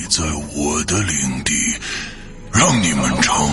你在我的领地，让你们尝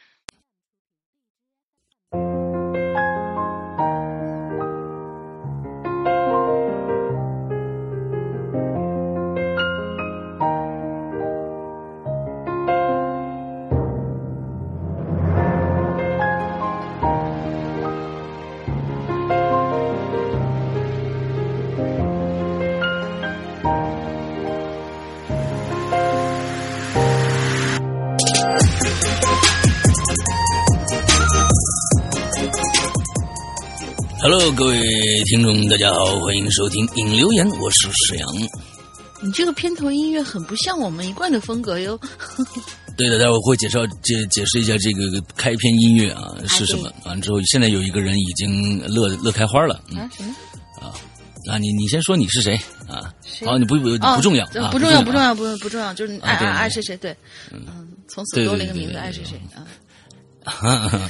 Hello，各位听众，大家好，欢迎收听《影留言》，我是沈阳。你这个片头音乐很不像我们一贯的风格哟。对的，待会儿会介绍解解释一下这个开篇音乐啊是什么。完了之后，现在有一个人已经乐乐开花了。嗯、啊什么？啊啊！你你先说你是谁啊？谁好，你不不哦不重要，啊不重要，不不重要，不不重要，就是爱啊对爱爱谁谁，对，嗯，从此对多了一个名字，爱谁谁啊。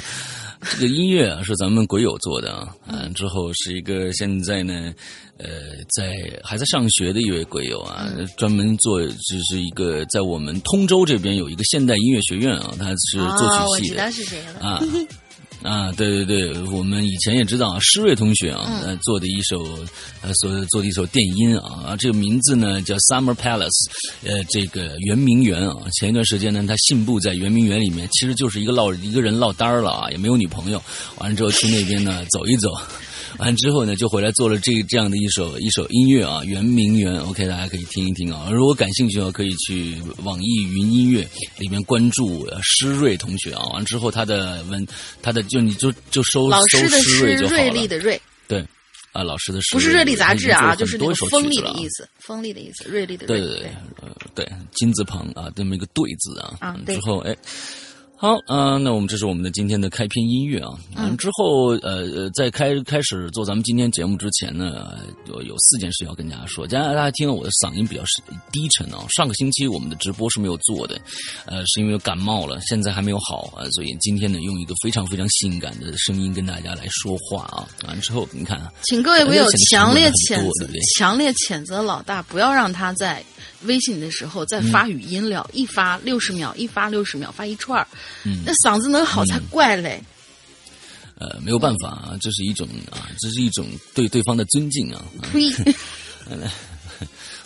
要。这个音乐啊是咱们鬼友做的啊，嗯，之后是一个现在呢，呃，在还在上学的一位鬼友啊，专门做就是一个在我们通州这边有一个现代音乐学院啊，他是作曲系的知道是谁了。啊啊，对对对，我们以前也知道啊，施瑞同学啊，做的一首呃所做的一首电音啊，啊，这个名字呢叫 Summer Palace，呃，这个圆明园啊，前一段时间呢，他信步在圆明园里面，其实就是一个落一个人落单了啊，也没有女朋友，完了之后去那边呢走一走。完之后呢，就回来做了这这样的一首一首音乐啊，《圆明园》。OK，大家可以听一听啊。如果感兴趣的话，可以去网易云音乐里面关注呃施瑞同学啊。完之后，他的文，他的就你就就收老师的施瑞就好是锐利了。的锐，对，啊，老师的施不是锐利杂志啊，就是那个很多首锋利的意思，锋利的意思，锐利的锐。对对对，呃，对，金字旁啊，这么一个对字啊，嗯啊对之后哎。好啊、那我们这是我们的今天的开篇音乐啊。嗯，之后呃呃，在开开始做咱们今天节目之前呢，呃有有四件事要跟大家说。大家大家听到我的嗓音比较低沉啊。上个星期我们的直播是没有做的，呃，是因为感冒了，现在还没有好啊，所以今天呢，用一个非常非常性感的声音跟大家来说话啊。完之后你看啊，请各位朋友强烈谴责强烈谴责老大，不要让他在微信的时候再嗯发语音聊，一发六十秒，一发六十秒，发一串儿，嗯那嗓子能好才怪嘞。呃，没有办法啊，这是一种啊，这是一种对对方的尊敬啊。啊呸！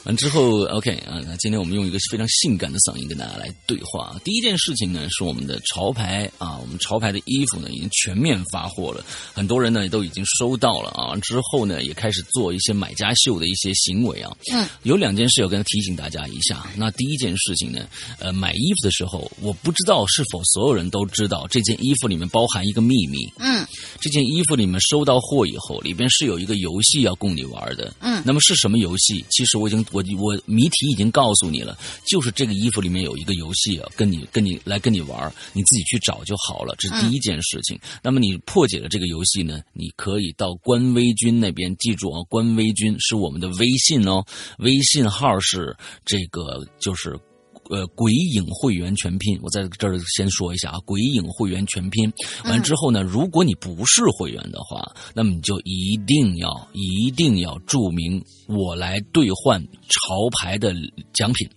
完之后，OK 啊，那今天我们用一个非常性感的嗓音跟大家来对话。第一件事情呢，是我们的潮牌啊，我们潮牌的衣服呢已经全面发货了，很多人呢都已经收到了啊。之后呢，也开始做一些买家秀的一些行为啊。嗯，有两件事要跟提醒大家一下。那第一件事情呢，呃，买衣服的时候，我不知道是否所有人都知道这件衣服里面包含一个秘密。嗯这件衣服里面收到货以后，里边是有一个游戏要供你玩的。嗯那么是什么游戏？其实我已经我我谜题已经告诉你了，就是这个衣服里面有一个游戏啊，跟你跟你来跟你玩，你自己去找就好了。这是第一件事情。那么你破解了这个游戏呢，你可以到官微君那边，记住啊，官微君是我们的微信哦，微信号是这个就是。呃，鬼影会员全拼，我在这儿先说一下啊，鬼影会员全拼。完之后呢，如果你不是会员的话，那么你就一定要一定要注明我来兑换潮牌的奖品，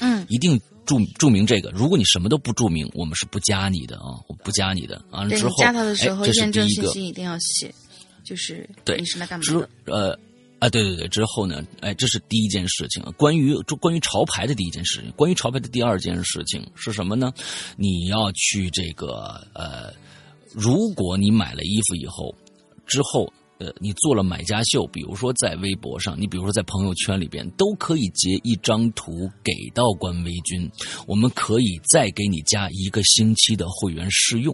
嗯一定注注明这个。如果你什么都不注明，我们是不加你的啊，我不加你的。完了之后，加他的时候，验证第一个。信息一定要写，就是对你是来干嘛的？呃啊，对对对，之后呢，哎，这是第一件事情。关于这关于潮牌的第一件事情，关于潮牌的第二件事情是什么呢？你要去这个呃，如果你买了衣服以后，之后。呃，你做了买家秀，比如说在微博上，你比如说在朋友圈里边，都可以截一张图给到官微君，我们可以再给你加一个星期的会员试用。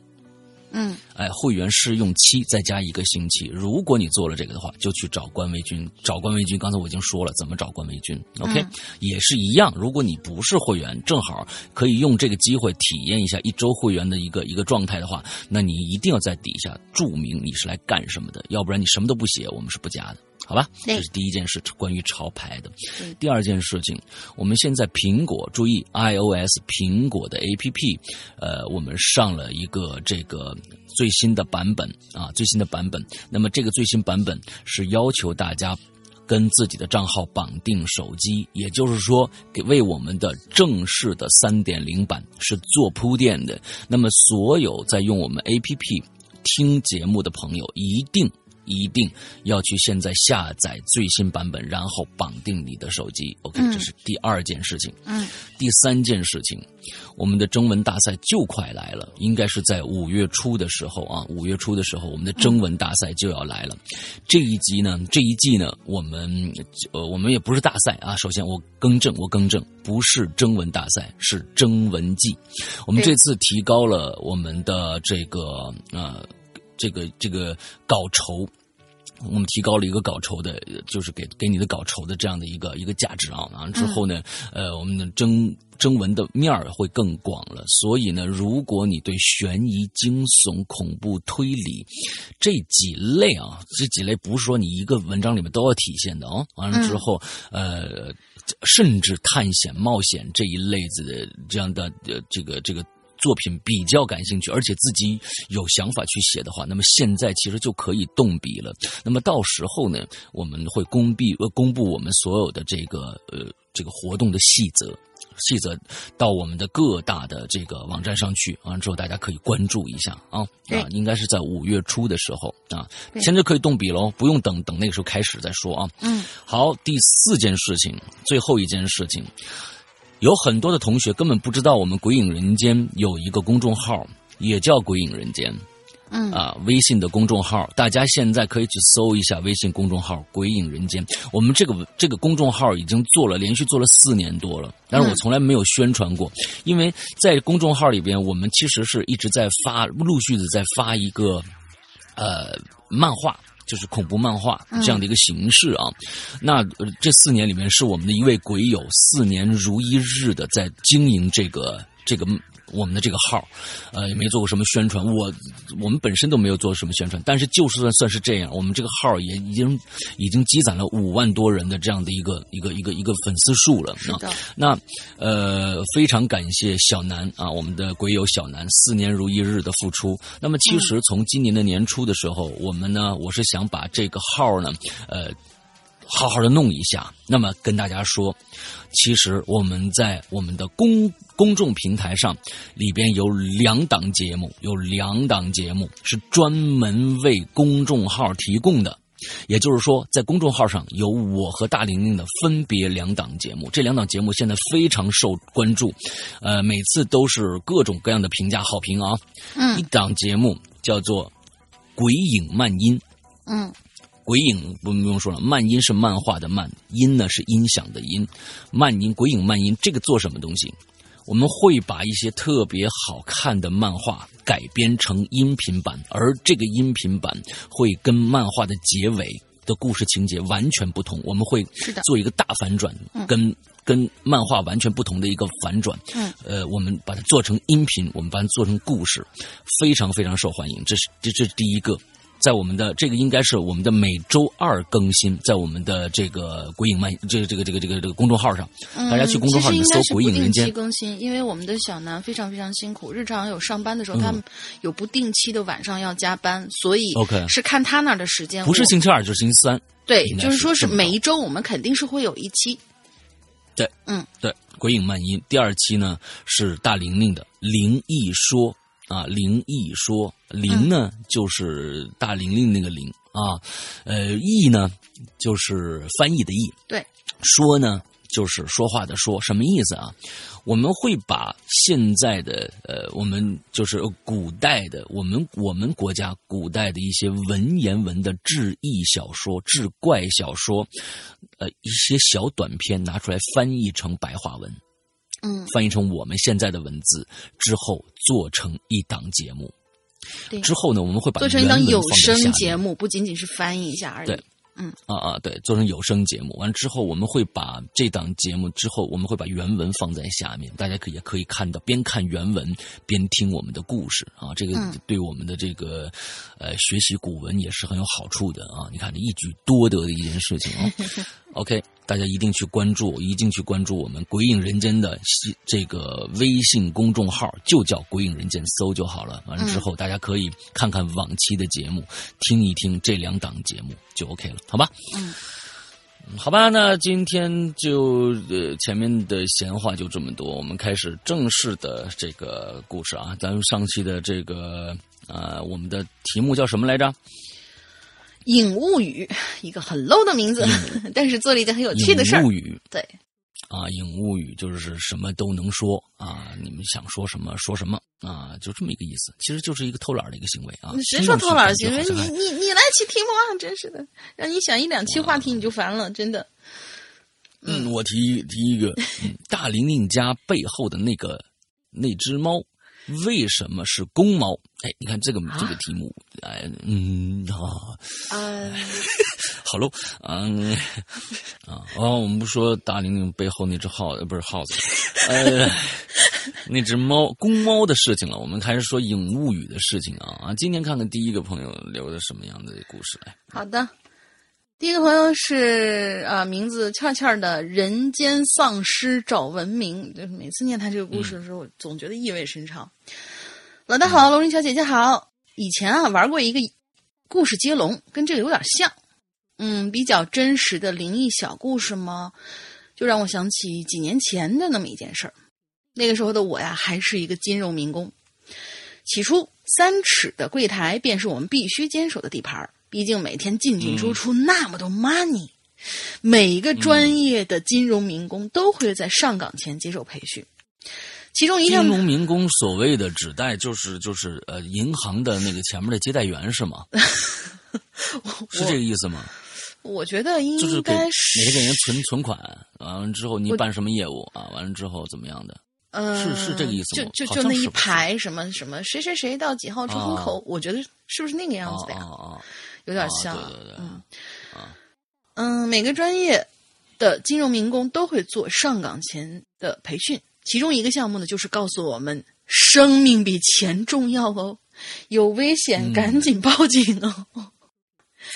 嗯哎，会员试用期再加一个星期。如果你做了这个的话，就去找官微君，找官微君。刚才我已经说了怎么找官微君，OK，、嗯也是一样。如果你不是会员，正好可以用这个机会体验一下一周会员的一个一个状态的话，那你一定要在底下注明你是来干什么的，要不然你什么都不写，我们是不加的。好吧，这是第一件事，关于潮牌的。第二件事情，我们现在苹果注意 iOS 苹果的 APP，呃，我们上了一个这个最新的版本啊，最新的版本。那么这个最新版本是要求大家。跟自己的账号绑定手机，也就是说，给为我们的正式的三点零版是做铺垫的。那么，所有在用我们 APP 听节目的朋友，一定一定要去现在下载最新版本，然后绑定你的手机。OK，、嗯这是第二件事情。嗯第三件事情，我们的征文大赛就快来了，应该是在五月初的时候啊，五月初的时候，我们的征文大赛就要来了。这一集呢，这一季呢，我们呃，我们也不是大赛啊。首先，我更正，我更正，不是征文大赛，是征文季。我们这次提高了我们的这个呃，这个这个稿酬。我们提高了一个稿酬的，呃就是给给你的稿酬的这样的一个一个价值啊。完了之后呢，呃，我们的征征文的面儿会更广了。所以呢，如果你对悬疑、惊悚、恐怖、推理这几类啊，这几类不是说你一个文章里面都要体现的哦。完了之后，呃，甚至探险、冒险这一类子的这样的呃这个这个。作品比较感兴趣，而且自己有想法去写的话，那么现在其实就可以动笔了。那么到时候呢，我们会公布呃公布我们所有的这个呃这个活动的细则。细则到我们的各大的这个网站上去，完了之后大家可以关注一下啊啊，应该是在五月初的时候啊，现在可以动笔喽，不用等等那个时候开始再说啊。嗯好，第四件事情，最后一件事情，有很多的同学根本不知道我们“鬼影人间”有一个公众号，也叫“鬼影人间”。嗯啊，微信的公众号，大家现在可以去搜一下微信公众号“鬼影人间”。我们这个这个公众号已经做了，连续做了四年多了，但是我从来没有宣传过，因为在公众号里边，我们其实是一直在发，陆续的在发一个呃漫画。就是恐怖漫画这样的一个形式啊，那、呃这四年里面是我们的一位鬼友四年如一日的在经营这个这个我们的这个号，呃，也没做过什么宣传，我我们本身都没有做什么宣传，但是就是算算是这样，我们这个号也已经已经积攒了五万多人的这样的一个一个一个一个粉丝数了啊。是的，那呃，非常感谢小南啊，我们的鬼友小南四年如一日的付出。那么其实从今年的年初的时候，我们呢，我是想把这个号呢，呃。好好的弄一下，那么跟大家说，其实我们在我们的公公众平台上里边有两档节目，有两档节目是专门为公众号提供的也就是说，在公众号上有我和大玲玲的分别两档节目，这两档节目现在非常受关注，呃，每次都是各种各样的评价好评啊。嗯一档节目叫做《鬼影漫音》。嗯鬼影不不用说了，漫音是漫画的漫，音呢是音响的音，漫音鬼影漫音这个做什么东西？我们会把一些特别好看的漫画改编成音频版，而这个音频版会跟漫画的结尾的故事情节完全不同。我们会是的做一个大反转，跟跟漫画完全不同的一个反转。嗯，呃，我们把它做成音频，我们把它做成故事，非常非常受欢迎。这是这这是第一个。在我们的这个应该是我们的每周二更新，在我们的这个鬼影漫这个这个这个这个这个公众号上，大家去公众号里面搜“鬼影人间更新，因为我们的小南非常非常辛苦，日常有上班的时候，他们有不定期的晚上要加班，所以是看他那儿的时间。不是星期二就是星期三。对就是说是每一周我们肯定是会有一期。对，嗯，对，鬼影漫音第二期呢是大玲玲的灵异说啊，灵异说灵呢、就是大玲玲那个灵啊，呃译呢就是翻译的译，对，说呢就是说话的说，什么意思啊？我们会把现在的呃，我们就是古代的我们我们国家古代的一些文言文的志异小说、志怪小说，呃，一些小短篇拿出来翻译成白话文，嗯，翻译成我们现在的文字之后，做成一档节目。对，之后呢，我们会把做成一档有声节目，不仅仅是翻译一下而已。对嗯啊啊，对，做成有声节目。完了之后，我们会把这档节目之后，我们会把原文放在下面，大家可以也可以看到，边看原文边听我们的故事啊。这个嗯对我们的这个呃学习古文也是很有好处的啊。你看，这一举多得的一件事情啊。OK，大家一定去关注，一定去关注我们《鬼影人间》的这个微信公众号，就叫“鬼影人间”，搜就好了。完了之后，大家可以看看往期的节目，听一听这两档节目就 OK 了，好吧？嗯嗯，好吧，那今天就呃前面的闲话就这么多，我们开始正式的这个故事啊。咱们上期的这个呃，我们的题目叫什么来着？《影物语》一个很 low 的名字，但是做了一件很有趣的事儿影。物语对，啊，影物语就是什么都能说啊，你们想说什么说什么啊，就这么一个意思。其实就是一个偷懒的一个行为啊。谁说偷懒行为？你你你来起题目啊！真是的，让你想一两期话题你就烦了，真的。嗯，我提提一个，嗯，大玲玲家背后的那个那只猫，为什么是公猫？哎，你看这个这个题目，哎，嗯啊，啊，好喽，嗯啊，哦，我们不说大玲玲背后那只耗，呃，不是耗子，呃，那只猫公猫的事情了。我们开始说影物语的事情啊啊！今天看看第一个朋友留的什么样的故事来。好的。第一个朋友是啊、名字欠欠的人间丧尸找文明。就是每次念他这个故事的时候，我总觉得意味深长。老大好，龙鳞小姐姐好。以前啊玩过一个故事接龙，跟这个有点像，嗯，比较真实的灵异小故事吗？就让我想起几年前的那么一件事儿。那个时候的我呀，还是一个金融民工。起初，三尺的柜台便是我们必须坚守的地盘儿毕竟每天进进出出那么多 money，、每一个专业的金融民工都会在上岗前接受培训。其中一金项融民工所谓的指代就是就是呃银行的那个前面的接待员是吗？是这个意思吗？我觉得应该是每个给人存存款，完了之后你办什么业务啊？完了之后怎么样的？呃是是这个意思就吗就就就那一排什么什么谁谁谁到几号出风口，我觉得是不是那个样子的呀？啊啊有点啊像，对对对嗯啊嗯，每个专业的金融民工都会做上岗前的培训，其中一个项目呢，就是告诉我们生命比钱重要哦，有危险嗯赶紧报警哦。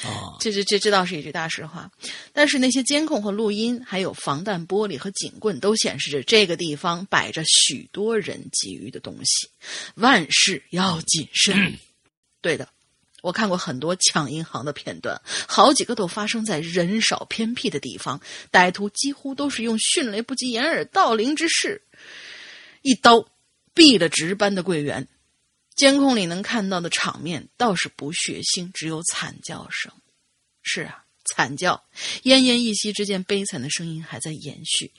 啊！这这这这倒是一句大实话，但是那些监控和录音，还有防弹玻璃和警棍，都显示着这个地方摆着许多人觊觎的东西，万事要谨慎。对的，我看过很多抢银行的片段，好几个都发生在人少偏僻的地方，歹徒几乎都是用迅雷不及掩耳盗铃之势，一刀毙了值班的柜员。监控里能看到的场面倒是不血腥，只有惨叫声。是啊，惨叫，奄奄一息之间，悲惨的声音还在延续。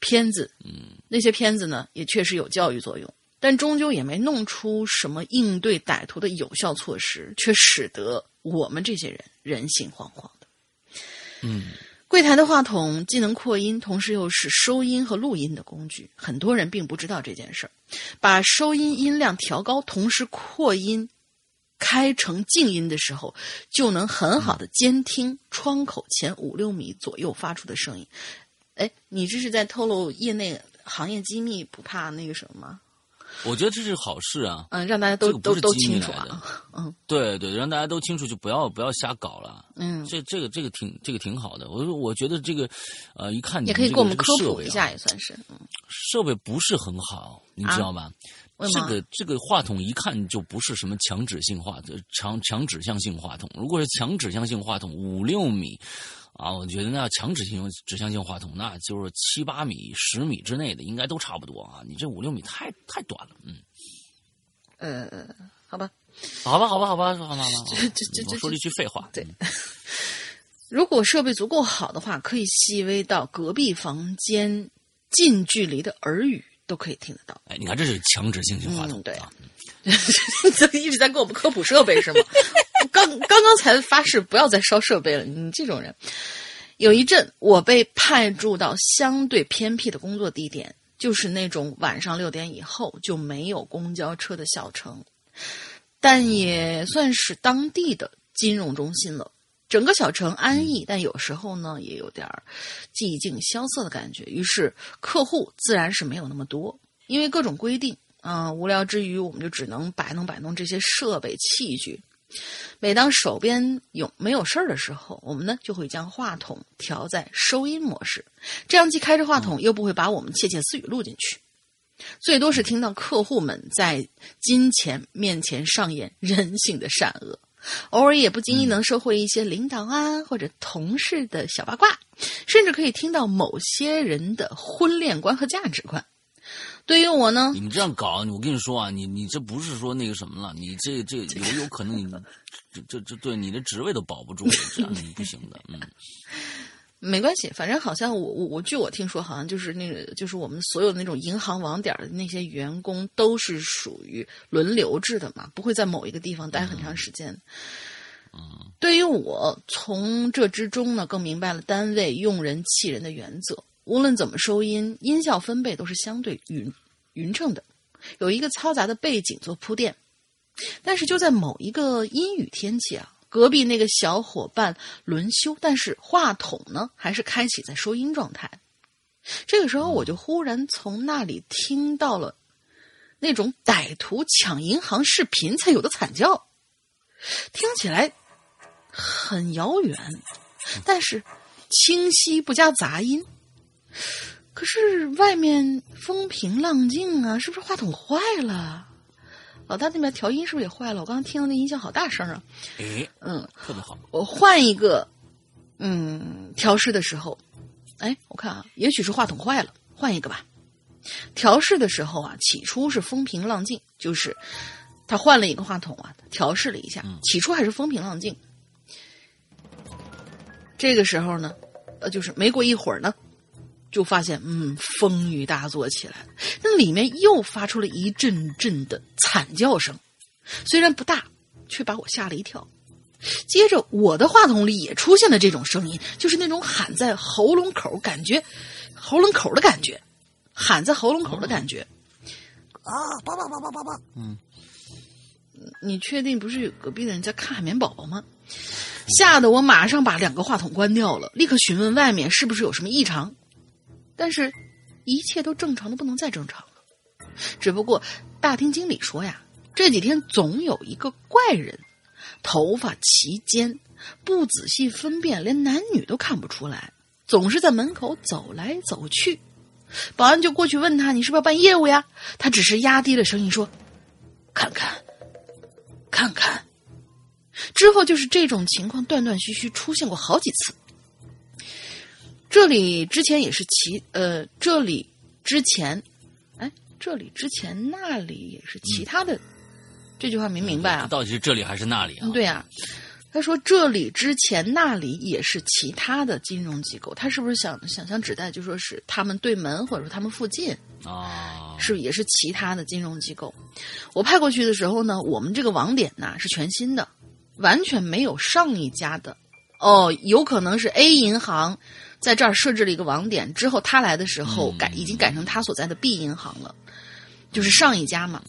片子，嗯，那些片子呢，也确实有教育作用，但终究也没弄出什么应对歹徒的有效措施，却使得我们这些人人心惶惶的。嗯，柜台的话筒既能扩音，同时又是收音和录音的工具。很多人并不知道这件事儿，把收音音量调高，同时扩音。开成静音的时候，就能很好的监听窗口前五六米左右发出的声音。哎，你这是在透露业内行业机密，不怕那个什么吗？我觉得这是好事啊。嗯，让大家都都都清楚啊。嗯，对对，让大家都清楚，就不要不要瞎搞了。嗯，这这个这个挺这个挺好的。我我觉得这个呃，一看也可以给我们科普一下，也算是。嗯，设备不是很好，你知道吧？这个这个话筒一看就不是什么强指性话强强指向性话筒。如果是强指向性话筒，五六米啊，我觉得那强指向指向性话筒，那就是七八米、十米之内的应该都差不多啊。你这五六米太太短了，嗯。呃，好吧，好吧，好吧，好吧，好吧，好吧。这这这说了一句废话。对，如果设备足够好的话，可以细微到隔壁房间近距离的耳语。都可以听得到。哎，你看，这是强制性性话筒，对啊，一直在给我们科普设备是吗？刚刚刚才发誓不要再烧设备了。你这种人，有一阵我被派驻到相对偏僻的工作地点，就是那种晚上六点以后就没有公交车的小城，但也算是当地的金融中心了。整个小城安逸，但有时候呢也有点寂静萧瑟的感觉。于是客户自然是没有那么多，因为各种规定啊。无聊之余，我们就只能摆弄摆弄这些设备器具。每当手边有没有事儿的时候，我们呢就会将话筒调在收音模式，这样既开着话筒，又不会把我们窃窃私语录进去。最多是听到客户们在金钱面前上演人性的善恶。偶尔也不经意能收获一些领导啊或者同事的小八卦，甚至可以听到某些人的婚恋观和价值观。对于我呢，你们这样搞，我跟你说啊，你你这不是说那个什么了，你这这有有可能你 这这这对你的职位都保不住，这样你不行的，嗯。没关系，反正好像我我我据我听说，好像就是那个就是我们所有的那种银行网点的那些员工都是属于轮流制的嘛，不会在某一个地方待很长时间。嗯，对于我从这之中呢，更明白了单位用人弃人的原则。无论怎么收音，音效分贝都是相对匀匀称的，有一个嘈杂的背景做铺垫。但是就在某一个阴雨天气啊。隔壁那个小伙伴轮休，但是话筒呢还是开启在收音状态。这个时候，我就忽然从那里听到了那种歹徒抢银行视频才有的惨叫，听起来很遥远，但是清晰不加杂音。可是外面风平浪静啊，是不是话筒坏了？老大那边调音是不是也坏了？我刚刚听到那音响好大声啊！哎，嗯，特别好。我换一个，嗯，调试的时候，哎，我看啊，也许是话筒坏了，换一个吧。调试的时候啊，起初是风平浪静，就是他换了一个话筒啊，调试了一下，起初还是风平浪静。这个时候呢，呃，就是没过一会儿呢。就发现，嗯，风雨大作起来了。那里面又发出了一阵阵的惨叫声，虽然不大，却把我吓了一跳。接着，我的话筒里也出现了这种声音，就是那种喊在喉咙口，感觉喉咙口的感觉，喊在喉咙口的感觉。啊，叭叭叭叭叭叭。嗯，你确定不是有隔壁的人在看海绵宝宝吗？吓得我马上把两个话筒关掉了，立刻询问外面是不是有什么异常。但是，一切都正常的不能再正常了。只不过，大厅经理说呀，这几天总有一个怪人，头发齐肩，不仔细分辨，连男女都看不出来，总是在门口走来走去。保安就过去问他：“你是不是要办业务呀？”他只是压低了声音说：“看看，看看。”之后就是这种情况断断续续出现过好几次。这里之前也是其呃，这里之前，哎，这里之前那里也是其他的，这句话没明白啊？到底是这里还是那里啊？对啊，他说这里之前那里也是其他的金融机构，他是不是想想象指代就说是他们对门或者说他们附近啊，是也是其他的金融机构？我派过去的时候呢，我们这个网点呢是全新的，完全没有上一家的。哦，有可能是 A 银行在这儿设置了一个网点，之后他来的时候改已经改成他所在的 B 银行了，就是上一家嘛。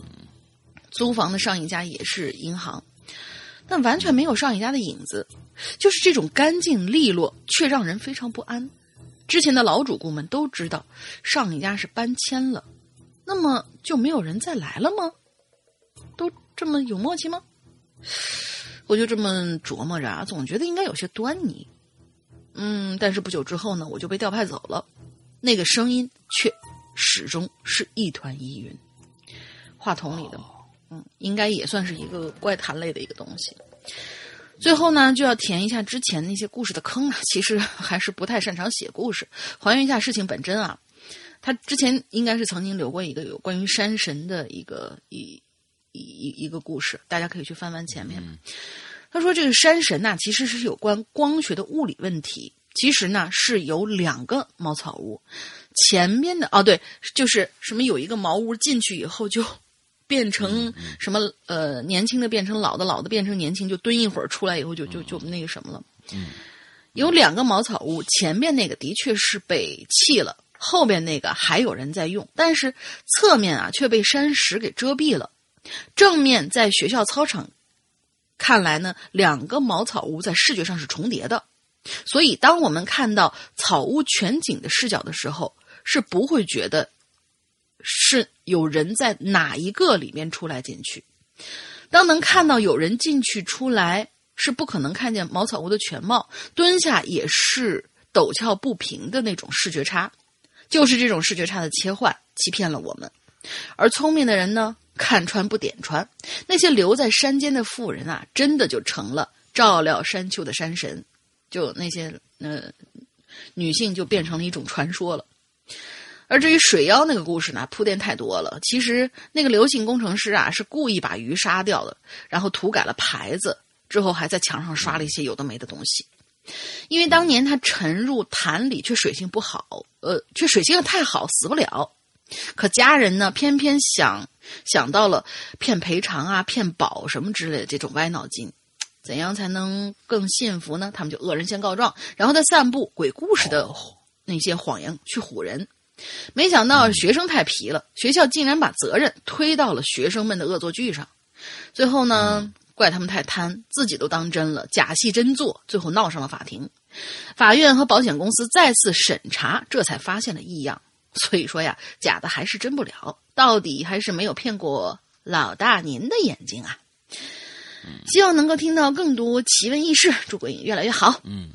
租房的上一家也是银行，但完全没有上一家的影子，就是这种干净利落，却让人非常不安。之前的老主顾们都知道上一家是搬迁了，那么就没有人再来了吗？都这么有默契吗？我就这么琢磨着，啊，总觉得应该有些端倪。嗯，但是不久之后呢，我就被调派走了，那个声音却始终是一团疑云。话筒里的，嗯，应该也算是一个怪谈类的一个东西。最后呢，就要填一下之前那些故事的坑了。其实还是不太擅长写故事，还原一下事情本真啊。他之前应该是曾经留过一个有关于山神的一个一。一一一个故事，大家可以去翻翻前面。他说：“这个山神呐，其实是有关光学的物理问题。其实呢，是有两个茅草屋，前面的哦，对，就是什么有一个茅屋进去以后就 变成什么呃年轻的变成老的，老的变成年轻，就蹲一会儿出来以后就就就那个什么了。嗯，有两个茅草屋，前面那个的确是被弃了，后边那个还有人在用，但是侧面啊却被山石给遮蔽了。”正面在学校操场，看来呢，两个茅草屋在视觉上是重叠的，所以当我们看到草屋全景的视角的时候，是不会觉得是有人在哪一个里面出来进去。当能看到有人进去出来，是不可能看见茅草屋的全貌，蹲下也是陡峭不平的那种视觉差，就是这种视觉差的切换欺骗了我们，而聪明的人呢？看穿不点穿，那些留在山间的妇人啊，真的就成了照料山丘的山神，就那些呃女性就变成了一种传说了。而至于水妖那个故事呢，铺垫太多了。其实那个刘姓工程师啊，是故意把鱼杀掉的，然后涂改了牌子，之后还在墙上刷了一些有的没的东西。因为当年他沉入潭里，却水性不好，呃，却水性太好，死不了。可家人呢，偏偏想想到了骗赔偿啊、骗保什么之类的这种歪脑筋，怎样才能更信服呢？他们就恶人先告状，然后再散布鬼故事的那些谎言去唬人。没想到学生太皮了，学校竟然把责任推到了学生们的恶作剧上。最后呢，怪他们太贪，自己都当真了，假戏真做，最后闹上了法庭。法院和保险公司再次审查，这才发现了异样。所以说呀，假的还是真不了，到底还是没有骗过老大您的眼睛啊！希望能够听到更多奇闻异事，祝鬼影越来越好。嗯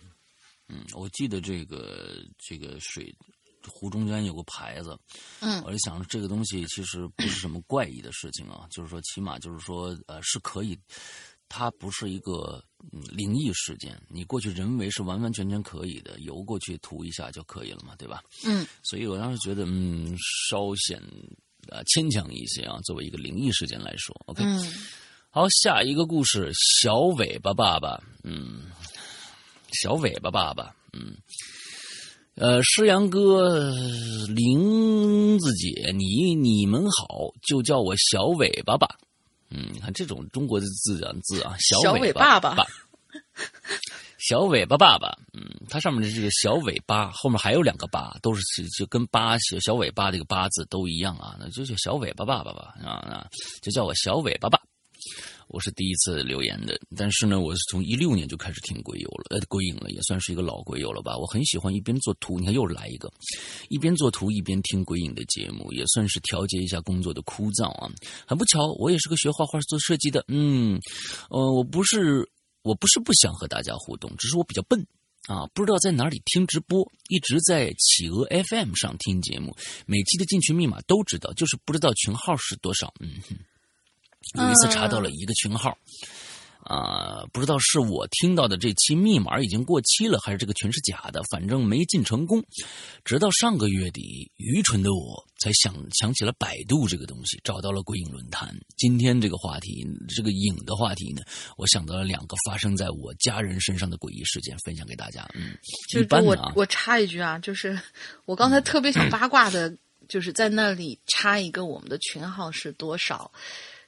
嗯，我记得这个这个水湖中间有个牌子，嗯，我就想着这个东西其实不是什么怪异的事情啊，就是说起码就是说呃是可以。它不是一个灵异事件，你过去人为是完完全全可以的，游过去涂一下就可以了嘛，对吧？嗯，所以我当时觉得，嗯，稍显啊牵强一些啊，作为一个灵异事件来说，OK。好，下一个故事，小尾巴爸爸，嗯，小尾巴爸爸，嗯，呃，诗阳哥，林子姐，你你们好，就叫我小尾巴吧。嗯，你看这种中国的字啊字啊，小尾巴爸爸，小尾巴爸爸，嗯，它上面的这个小尾巴后面还有两个八，都是就跟八小小尾巴这个八字都一样啊，那就叫小尾巴爸爸吧啊啊，就叫我小尾巴爸。我是第一次留言的，但是呢，我是从一六年就开始听鬼友了，呃，鬼影了，也算是一个老鬼友了吧。我很喜欢一边做图，你看又来一个，一边做图一边听鬼影的节目，也算是调节一下工作的枯燥啊。很不巧，我也是个学画画做设计的，嗯，呃，我不是我不是不想和大家互动，只是我比较笨啊，不知道在哪里听直播，一直在企鹅 FM 上听节目，每期的进群密码都知道，就是不知道群号是多少，嗯哼。有一次查到了一个群号，啊，不知道是我听到的这期密码已经过期了，还是这个群是假的，反正没进成功。直到上个月底，愚蠢的我才想想起了百度这个东西，找到了鬼影论坛。今天这个话题，这个影的话题呢，我想到了两个发生在我家人身上的诡异事件，分享给大家。嗯，就是我我插一句啊，就是我刚才特别想 八卦的，就是在那里插一个我们的群号是多少，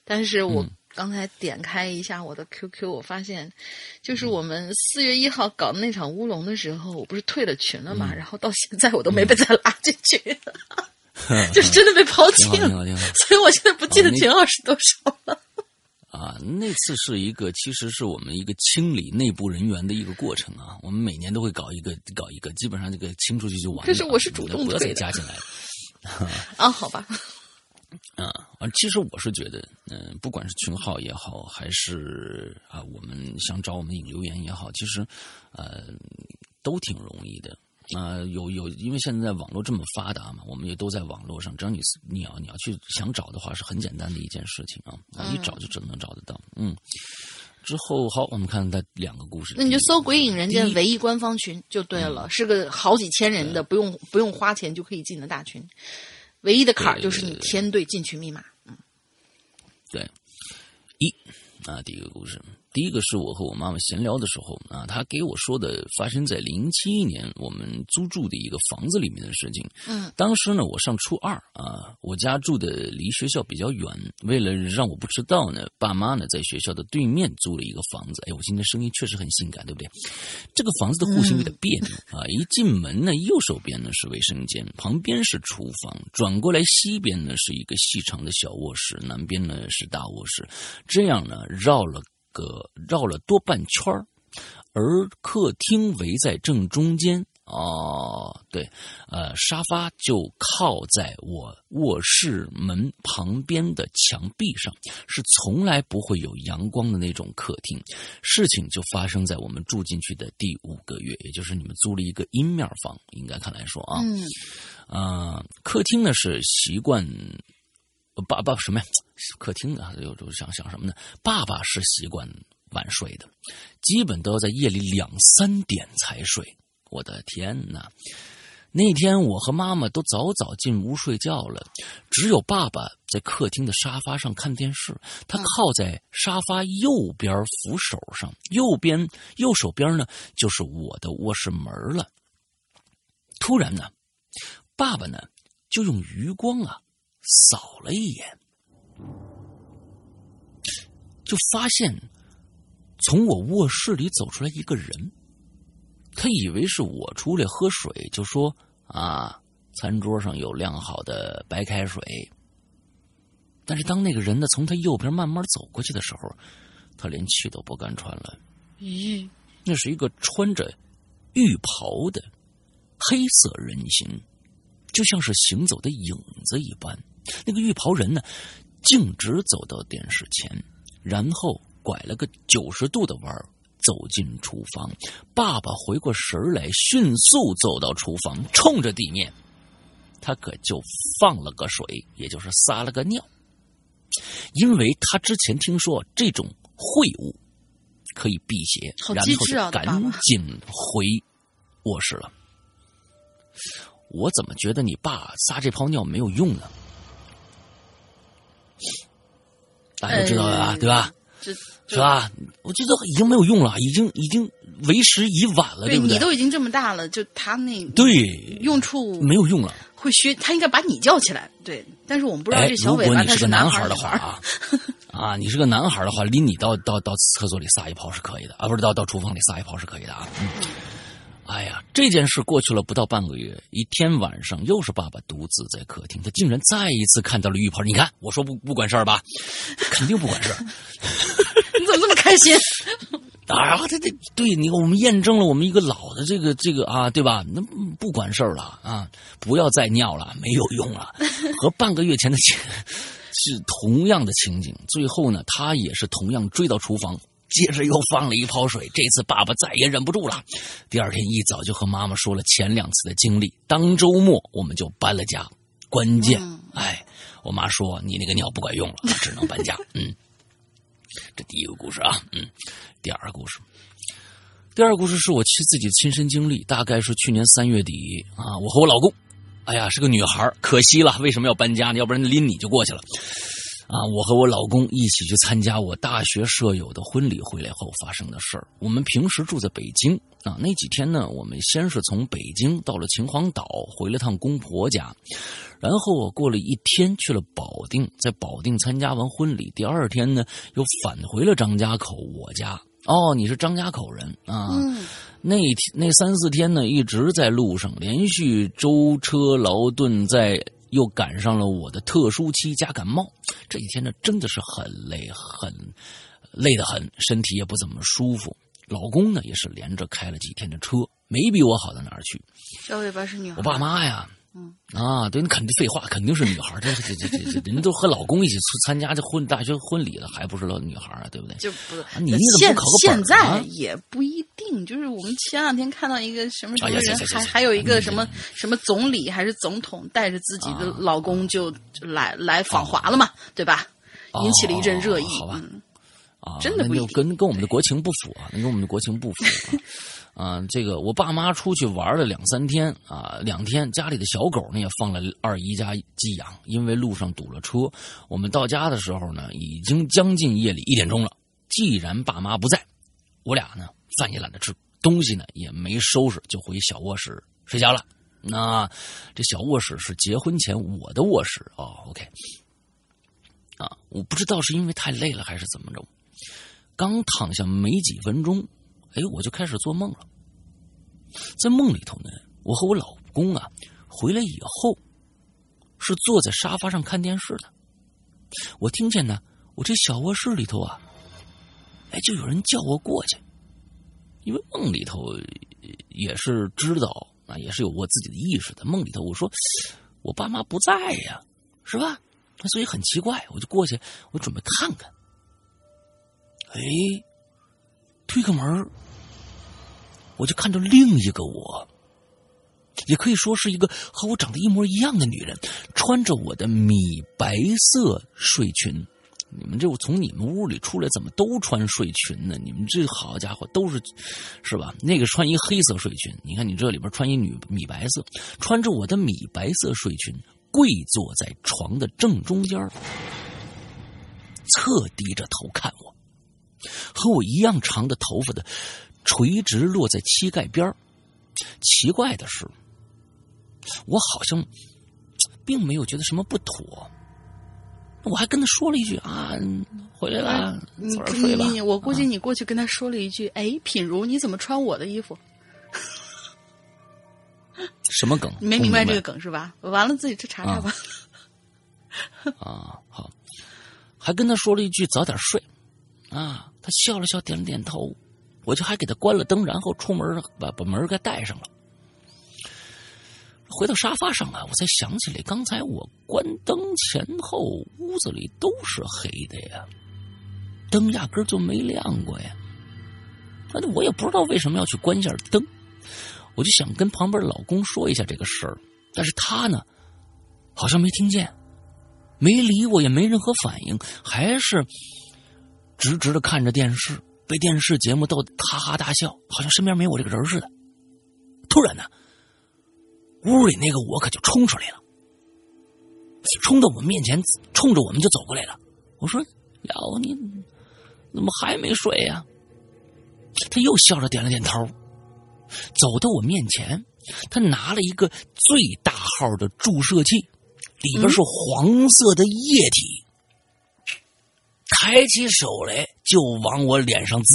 但是我。刚才点开一下我的 QQ，我发现，就是我们四月一号搞那场乌龙的时候，我不是退了群了嘛？然后到现在我都没被再拉进去，就是真的被抛弃了。所以我现在不记得群号是多少了。啊，那次是一个，其实是我们一个清理内部人员的一个过程啊。我们每年都会搞一个，搞一个，基本上这个清出去就完了。但是我是主动不要再加进来。啊，好吧。啊，啊，其实我是觉得，嗯，不管是群号也好，还是啊，我们想找我们引留言也好，其实，呃，都挺容易的。啊，有有，因为现在网络这么发达嘛，我们也都在网络上。只要你你要你要去想找的话，是很简单的一件事情啊，啊，一找就真能找得到。嗯，之后好，我们看它两个故事。那你就搜“鬼影人间”唯一官方群就对了，是个好几千人的，不用不用花钱就可以进的大群。唯一的坎儿就是你填对进群密码，嗯，对，一啊，第一个故事。第一个是我和我妈妈闲聊的时候啊，她给我说的发生在零七年我们租住的一个房子里面的事情。嗯，当时呢，我上初二啊，我家住的离学校比较远，为了让我不迟到呢，爸妈呢在学校的对面租了一个房子。哎，我今天声音确实很性感，对不对？这个房子的户型有点别扭 啊，一进门呢，右手边呢是卫生间，旁边是厨房，转过来西边呢是一个细长的小卧室，南边呢是大卧室，这样呢绕了。个绕了多半圈而客厅围在正中间。哦，对，呃，沙发就靠在我卧室门旁边的墙壁上，是从来不会有阳光的那种客厅。事情就发生在我们住进去的第五个月，也就是你们租了一个阴面房，应该看来说啊，嗯，啊，客厅呢是习惯。爸爸什么呀？客厅啊，就就想想什么呢？爸爸是习惯晚睡的，基本都要在夜里两三点才睡。我的天哪！那天我和妈妈都早早进屋睡觉了，只有爸爸在客厅的沙发上看电视。他靠在沙发右边扶手上，右边右手边呢就是我的卧室门了。突然呢，爸爸呢就用余光啊。扫了一眼，就发现从我卧室里走出来一个人。他以为是我出来喝水，就说：“啊，餐桌上有晾好的白开水。”但是当那个人呢从他右边慢慢走过去的时候，他连气都不敢喘了。咦，那是一个穿着浴袍的黑色人形，就像是行走的影子一般。那个浴袍人呢，径直走到电视前，然后拐了个九十度的弯儿，走进厨房。爸爸回过神来，迅速走到厨房，冲着地面，他可就放了个水，也就是撒了个尿，因为他之前听说这种秽物可以辟邪，然后就赶紧回卧室了。我怎么觉得你爸撒这泡尿没有用呢？大家都知道了，对吧？是吧？我觉得已经没有用了，已经已经为时已晚了，对不对？你都已经这么大了，就他那对用处没有用了，会学他应该把你叫起来。对，但是我们不知道这小尾巴他是男孩的话啊，啊，你是个男孩的话，拎你到到到厕所里撒一泡是可以的啊，不是到到厨房里撒一泡是可以的啊。嗯哎呀，这件事过去了不到半个月，一天晚上又是爸爸独自在客厅，他竟然再一次看到了浴袍。你看，我说不不管事儿吧，肯定不管事儿。你怎么这么开心？啊，这这对你，我们验证了我们一个老的这个这个啊，对吧？那不管事儿了啊，不要再尿了，没有用了，和半个月前的情 是同样的情景。最后呢，他也是同样追到厨房。接着又放了一泡水，这次爸爸再也忍不住了。第二天一早就和妈妈说了前两次的经历。当周末我们就搬了家。关键，哎，我妈说你那个尿不管用了，只能搬家。嗯，这第一个故事啊，嗯，第二个故事。第二个故事是我亲自己亲身经历，大概是去年三月底啊，我和我老公，哎呀，是个女孩，可惜了，为什么要搬家呢？要不然拎你就过去了。啊，我和我老公一起去参加我大学舍友的婚礼，回来后发生的事儿。我们平时住在北京啊，那几天呢，我们先是从北京到了秦皇岛，回了趟公婆家，然后我过了一天去了保定，在保定参加完婚礼，第二天呢又返回了张家口我家。哦，你是张家口人啊？嗯，那天那三四天呢，一直在路上，连续舟车劳顿，在又赶上了我的特殊期加感冒，这几天呢真的是很累，很累得很，身体也不怎么舒服。老公呢也是连着开了几天的车，没比我好到哪儿去。小尾巴是女孩。我爸妈呀，嗯啊，对你肯定废话，肯定是女孩儿。这这这这这，人都和老公一起去参加这婚大学婚礼了，还不是老女孩儿啊？对不对？就不啊你你怎么现在也不一定，就是我们前两天看到一个什么什哎么人，还还有一个嗯什么什么总理还是总统带着自己的啊老公就就来来访华了嘛，对吧？引起了一阵热议哦。好吧真的不一定跟跟我们的国情不符啊，那跟我们的国情不符 啊。这个我爸妈出去玩了两三天啊，两天家里的小狗呢也放了二姨家寄养，因为路上堵了车，我们到家的时候呢已经将近夜里一点钟了。既然爸妈不在，我俩呢饭也懒得吃，东西呢也没收拾，就回小卧室睡觉了。那这小卧室是结婚前我的卧室哦，OK。啊，我不知道是因为太累了还是怎么着，刚躺下没几分钟，哎，我就开始做梦了。在梦里头呢，我和我老公啊回来以后，是坐在沙发上看电视的。我听见呢，我这小卧室里头啊，哎，就有人叫我过去，因为梦里头也是知道啊，也是有我自己的意识的。梦里头我说，我爸妈不在呀，是吧？所以很奇怪，我就过去，我准备看看。哎，推开门我就看到另一个我，也可以说是一个和我长得一模一样的女人，穿着我的米白色睡裙。你们这我从你们屋里出来，怎么都穿睡裙呢？你们这好家伙，都是是吧？那个穿一黑色睡裙，你看你这里边穿一女米白色，穿着我的米白色睡裙，跪坐在床的正中间儿，侧低着头看我，和我一样长的头发的垂直落在膝盖边儿奇怪的是，我好像并没有觉得什么不妥。我还跟他说了一句啊，回来了，你早点睡吧。你我估计你过去跟他说了一句：“哎，品如，你怎么穿我的衣服什么梗？？”你没明明白这个梗是吧？完了自己去查查吧。啊？好，还跟他说了一句早点睡啊。他笑了笑，点了点头。我就还给他关了灯，然后出门把把门给带上了。回到沙发上啊，我才想起来，刚才我关灯前后屋子里都是黑的呀，灯压根就没亮过呀。那我也不知道为什么要去关一下灯，我就想跟旁边老公说一下这个事儿，但是他呢，好像没听见，没理我，也没任何反应，还是直直的看着电视，被电视节目逗得哈哈大笑，好像身边没我这个人似的。突然呢，屋里那个我可就冲出来了，冲到我面前，冲着我们就走过来了。我说：“哟，你怎么还没睡呀、他又笑着点了点头，走到我面前，他拿了一个最大号的注射器，里边是黄色的液体，抬起手来就往我脸上滋。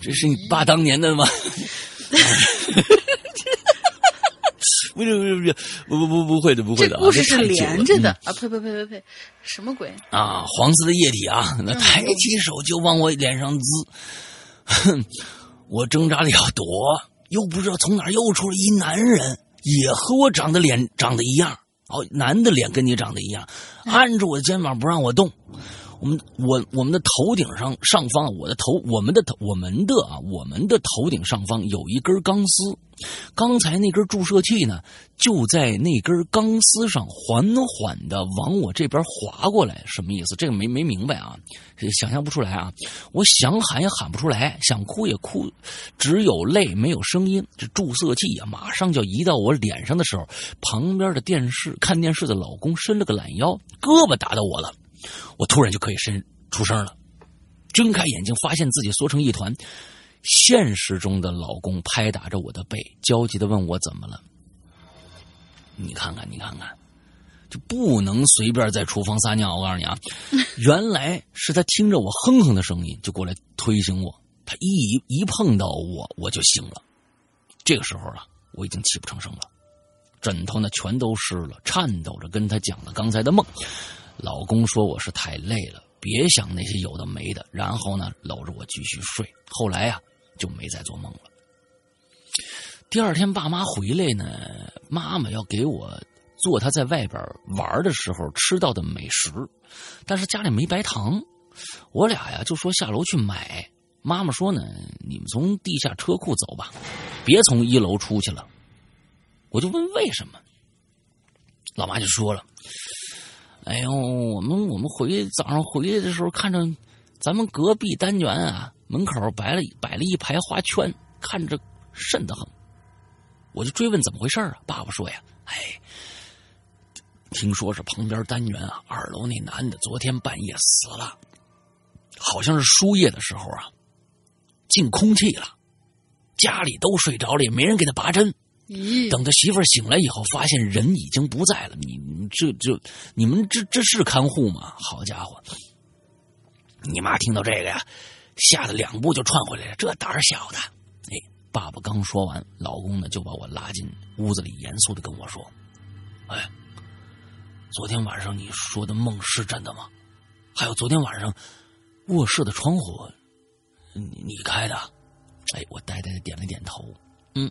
这是你爸当年的吗？不是不是不是不不不不会的不会的啊，这故事是连着的嗯啊！呸呸呸呸呸，什么鬼？啊，黄色的液体啊，那抬起手就往我脸上滋，哼，我挣扎的要躲，又不知道从哪儿又出了一男人，也和我长得脸长得一样，哦，男的脸跟你长得一样，按着我的肩膀不让我动，我们我我们的头顶上上方，我的头我们的头我们的啊我们的头顶上方有一根钢丝，刚才那根注射器呢就在那根钢丝上缓缓的往我这边划过来，什么意思？这个没没明白啊，想象不出来啊！我想喊也喊不出来，想哭也哭，只有泪没有声音。这注射器啊，马上就要移到我脸上的时候，旁边的电视看电视的老公伸了个懒腰，胳膊打到我了。我突然就可以伸出声了，睁开眼睛，发现自己缩成一团。现实中的老公拍打着我的背，焦急的问我怎么了。你看看，你看看，就不能随便在厨房撒尿。我告诉你啊，原来是他听着我哼哼的声音，就过来推醒我。他一一碰到我，我就醒了。这个时候啊，我已经泣不成声了，枕头呢全都湿了，颤抖着跟他讲了刚才的梦。老公说我是太累了，别想那些有的没的。然后呢，搂着我继续睡。后来呀，就没再做梦了。第二天，爸妈回来呢，妈妈要给我做她在外边玩的时候吃到的美食，但是家里没白糖，我俩呀就说下楼去买。妈妈说呢，你们从地下车库走吧，别从一楼出去了。我就问为什么，老妈就说了。哎呦，我们我们回早上回来的时候，看着咱们隔壁单元啊门口摆了摆了一排花圈，看着瘆得很。我就追问怎么回事啊？爸爸说呀，哎，听说是旁边单元啊二楼那男的昨天半夜死了，好像是输液的时候啊进空气了，家里都睡着了，也没人给他拔针。等他媳妇儿醒来以后，发现人已经不在了。你这这，你们这这是看护吗？好家伙！你妈听到这个呀，吓得两步就窜回来了。这胆儿小的，哎，爸爸刚说完，老公呢就把我拉进屋子里，严肃的跟我说：“哎，昨天晚上你说的梦是真的吗？还有昨天晚上卧室的窗户，你你开的？”哎，我呆呆的点了点头，嗯。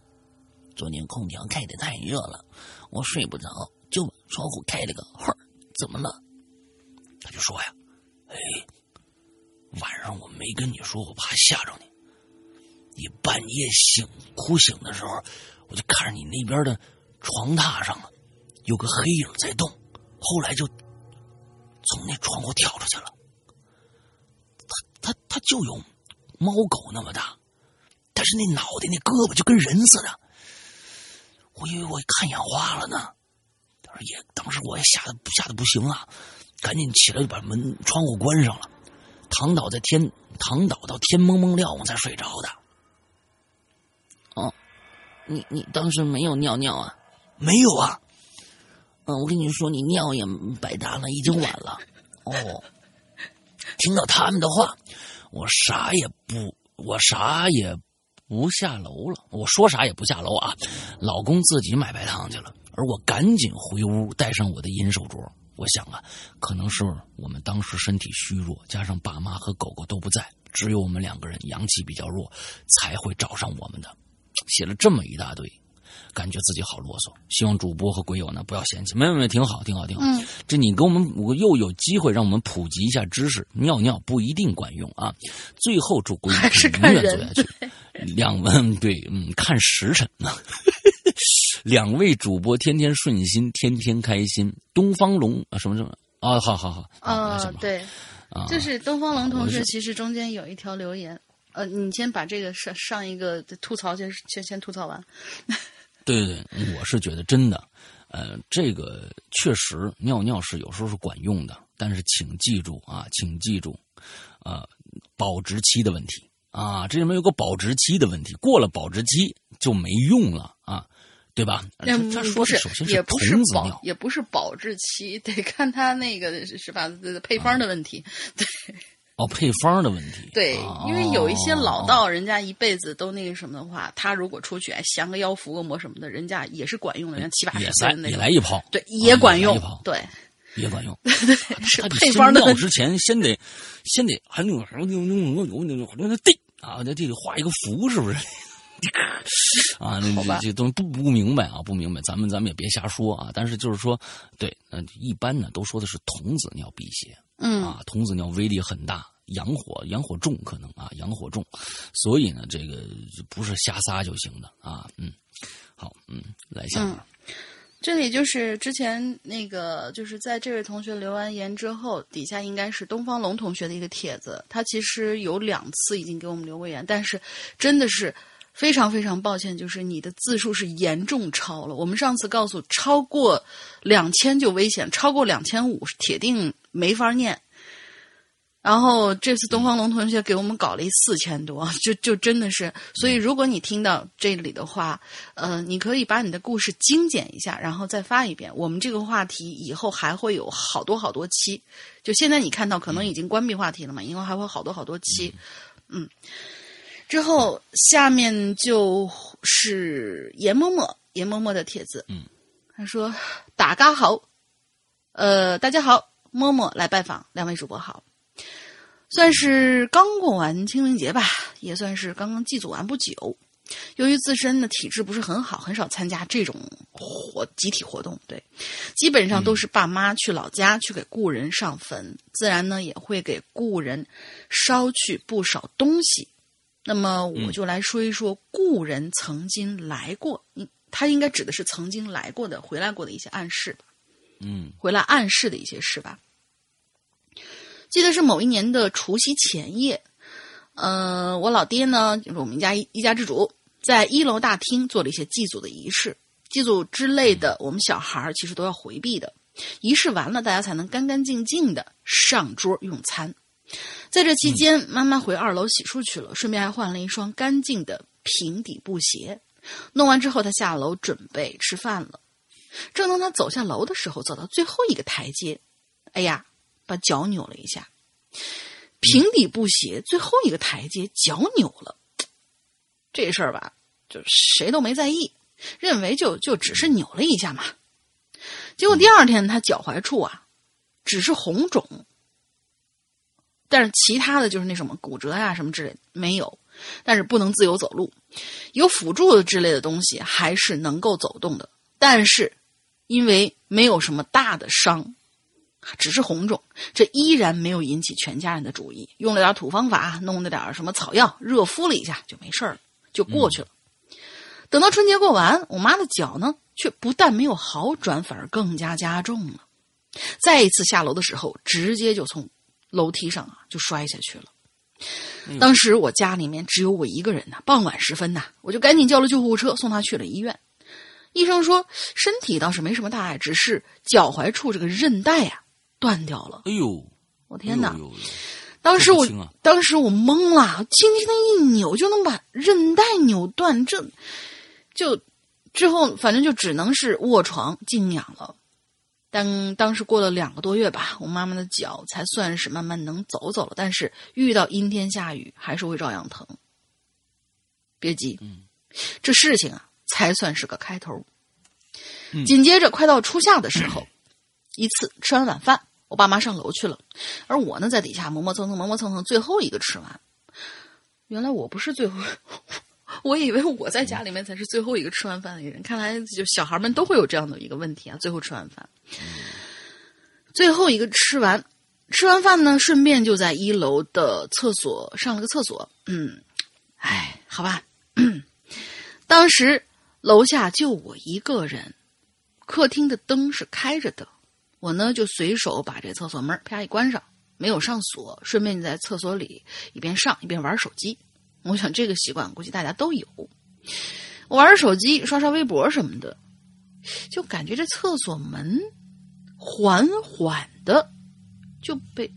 昨天空调开的太热了，我睡不着，就把窗户开了个缝怎么了？他就说呀：“哎，晚上我没跟你说，我怕吓着你。你半夜醒哭醒的时候，我就看着你那边的床榻上了，有个黑影在动。后来就从那窗户跳出去了。他他他就有猫狗那么大，但是那脑袋那胳膊就跟人似的。”我以为我看眼花了呢，当时也当时我也吓得吓得不行啊，赶紧起来就把门窗户关上了，躺倒在天躺倒到天蒙蒙亮我才睡着的。哦，你你当时没有尿尿啊？没有啊。嗯，我跟你说，你尿也白搭了，已经晚了。哦，听到他们的话，我啥也不，我啥也。不下楼了，我说啥也不下楼啊！老公自己买白糖去了，而我赶紧回屋带上我的银手镯。我想啊，可能是我们当时身体虚弱，加上爸妈和狗狗都不在，只有我们两个人阳气比较弱，才会找上我们的。写了这么一大堆。感觉自己好啰嗦，希望主播和鬼友呢不要嫌弃。没有没有，挺好，挺好，挺好。嗯，这你给我们我又有机会让我们普及一下知识。尿尿不一定管用啊。最后祝鬼友永远做下去。两位对，嗯，看时辰呢。两位主播天天顺心，天天开心。东方龙啊，什么什么啊？好好好。啊，对，就是东方龙同学，其实中间有一条留言。呃，你先把这个上上一个吐槽先先先吐槽完。对对对，我是觉得真的，呃，这个确实尿尿是有时候是管用的，但是请记住啊，请记住，啊，保质期的问题啊，这里面有个保质期的问题，过了保质期就没用了啊，对吧？他说是首先也不是保，也不是保质期，得看他那个是吧配方的问题，对。哦，配方的问题。对，因为有一些老道，人家一辈子都那个什么的话，他如果出去哎降个妖伏个魔什么的，人家也是管用的，像七八十岁那。也来一泡。对，也管用。对，也管用。对 对，是配方的。尿之前先得先得还那个什么那那那那那那地啊，在地里画一个符，是不是？啊，那这东西不不明白啊，不明白，咱们咱们也别瞎说啊。但是就是说，对，嗯，一般呢都说的是童子尿辟邪。嗯啊，童子尿威力很大，阳火阳火重可能啊，阳火重，所以呢，这个不是瞎撒就行的啊，嗯，好，嗯，来下面，这里就是之前那个，就是在这位同学留完言之后，底下应该是东方龙同学的一个帖子。他其实有两次已经给我们留过言，但是真的是非常非常抱歉，就是你的字数是严重超了。我们上次告诉超过两千就危险，超过两千五是铁定没法念。然后这次东方龙同学给我们搞了一四千多，就就真的是，所以如果你听到这里的话，呃，你可以把你的故事精简一下，然后再发一遍。我们这个话题以后还会有好多好多期，就现在你看到可能已经关闭话题了嘛，以后还会好多好多期，嗯。之后下面就是严嬷嬷，严嬷嬷的帖子，嗯，他说：“大家好，呃，大家好，嬷嬷来拜访，两位主播好。”算是刚过完清明节吧，也算是刚刚祭祖完不久。由于自身的体质不是很好，很少参加这种活集体活动。对，基本上都是爸妈去老家去给故人上坟，自然呢也会给故人捎去不少东西。那么我就来说一说故人曾经来过，应他应该指的是曾经来过的、回来过的一些暗示。嗯回来暗示的一些事吧。记得是某一年的除夕前夜，呃，我老爹呢，就是我们家一一家之主，在一楼大厅做了一些祭祖的仪式。祭祖之类的，我们小孩儿其实都要回避的。仪式完了，大家才能干干净净的上桌用餐。在这期间，妈妈回二楼洗漱去了，顺便还换了一双干净的平底布鞋。弄完之后，她下楼准备吃饭了。正当他走下楼的时候，走到最后一个台阶，哎呀，把脚扭了一下。平底布鞋最后一个台阶脚扭了，这事儿吧，就谁都没在意，认为就就只是扭了一下嘛。结果第二天，他脚踝处啊，只是红肿，但是其他的就是那什么骨折呀、什么之类没有，但是不能自由走路，有辅助的之类的东西还是能够走动的，但是因为没有什么大的伤。只是红肿，这依然没有引起全家人的注意。用了点土方法，弄了点什么草药，热敷了一下就没事了，就过去了。等到春节过完，我妈的脚呢，却不但没有好转，反而更加加重了。再一次下楼的时候，直接就从楼梯上啊就摔下去了。当时我家里面只有我一个人呐、傍晚时分呐、我就赶紧叫了救护车，送她去了医院。医生说身体倒是没什么大碍，只是脚踝处这个韧带啊、断掉了。哎呦，我天哪！哎呦！哎呦当时我、当时我懵了，轻轻的一扭就能把韧带扭断，这就之后反正就只能是卧床静养了。但当时过了两个多月吧，我妈妈的脚才算是慢慢能走走了，但是遇到阴天下雨还是会照样疼。别急，嗯这事情啊才算是个开头。嗯紧接着快到初夏的时候，一次吃完晚饭，我爸妈上楼去了，而我呢在底下磨磨蹭蹭、磨磨蹭蹭，最后一个吃完。原来我不是最后，我以为我在家里面才是最后一个吃完饭的人。看来就小孩们都会有这样的一个问题啊，最后吃完饭，最后一个吃完，吃完饭呢，顺便就在一楼的厕所上了个厕所。嗯，哎，好吧，当时楼下就我一个人，客厅的灯是开着的，我呢就随手把这厕所门啪一关上，没有上锁，顺便在厕所里一边上一边玩手机。我想这个习惯估计大家都有。我玩手机、刷刷微博什么的，就感觉这厕所门缓缓的就被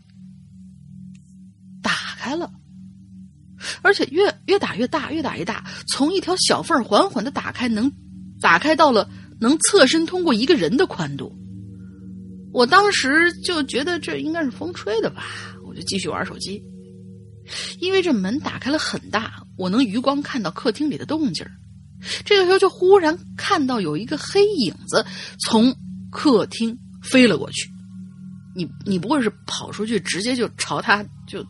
打开了，而且越越打越大，越打越大，从一条小缝缓缓的打开，能打开到了能侧身通过一个人的宽度。我当时就觉得这应该是风吹的吧，我就继续玩手机。因为这门打开了很大，我能余光看到客厅里的动静。这个时候就忽然看到有一个黑影子从客厅飞了过去。你你不会是跑出去直接就朝他就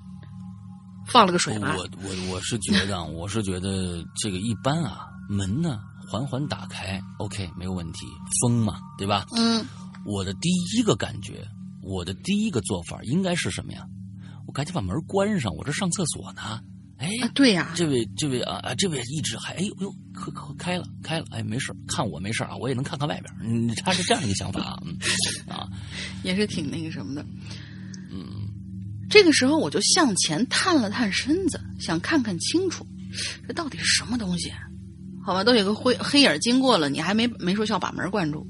放了个水吧？我我我是觉得啊，我是觉得这个一般啊，门呢缓缓打开，OK 没有问题，风嘛，对吧？嗯我的第一个感觉，我的第一个做法应该是什么呀？我赶紧把门关上，我这上厕所呢。哎，对呀，这位这位啊啊，这位一直还哎呦呦，可可开了开了，哎，没事，看我没事啊，我也能看看外边。嗯，他是这样一个想法啊，啊，也是挺那个什么的。嗯，这个时候我就向前探了探身子，想看看清楚，这到底是什么东西？好吧，都有个灰黑影经过了，你还没没说需要把门关住。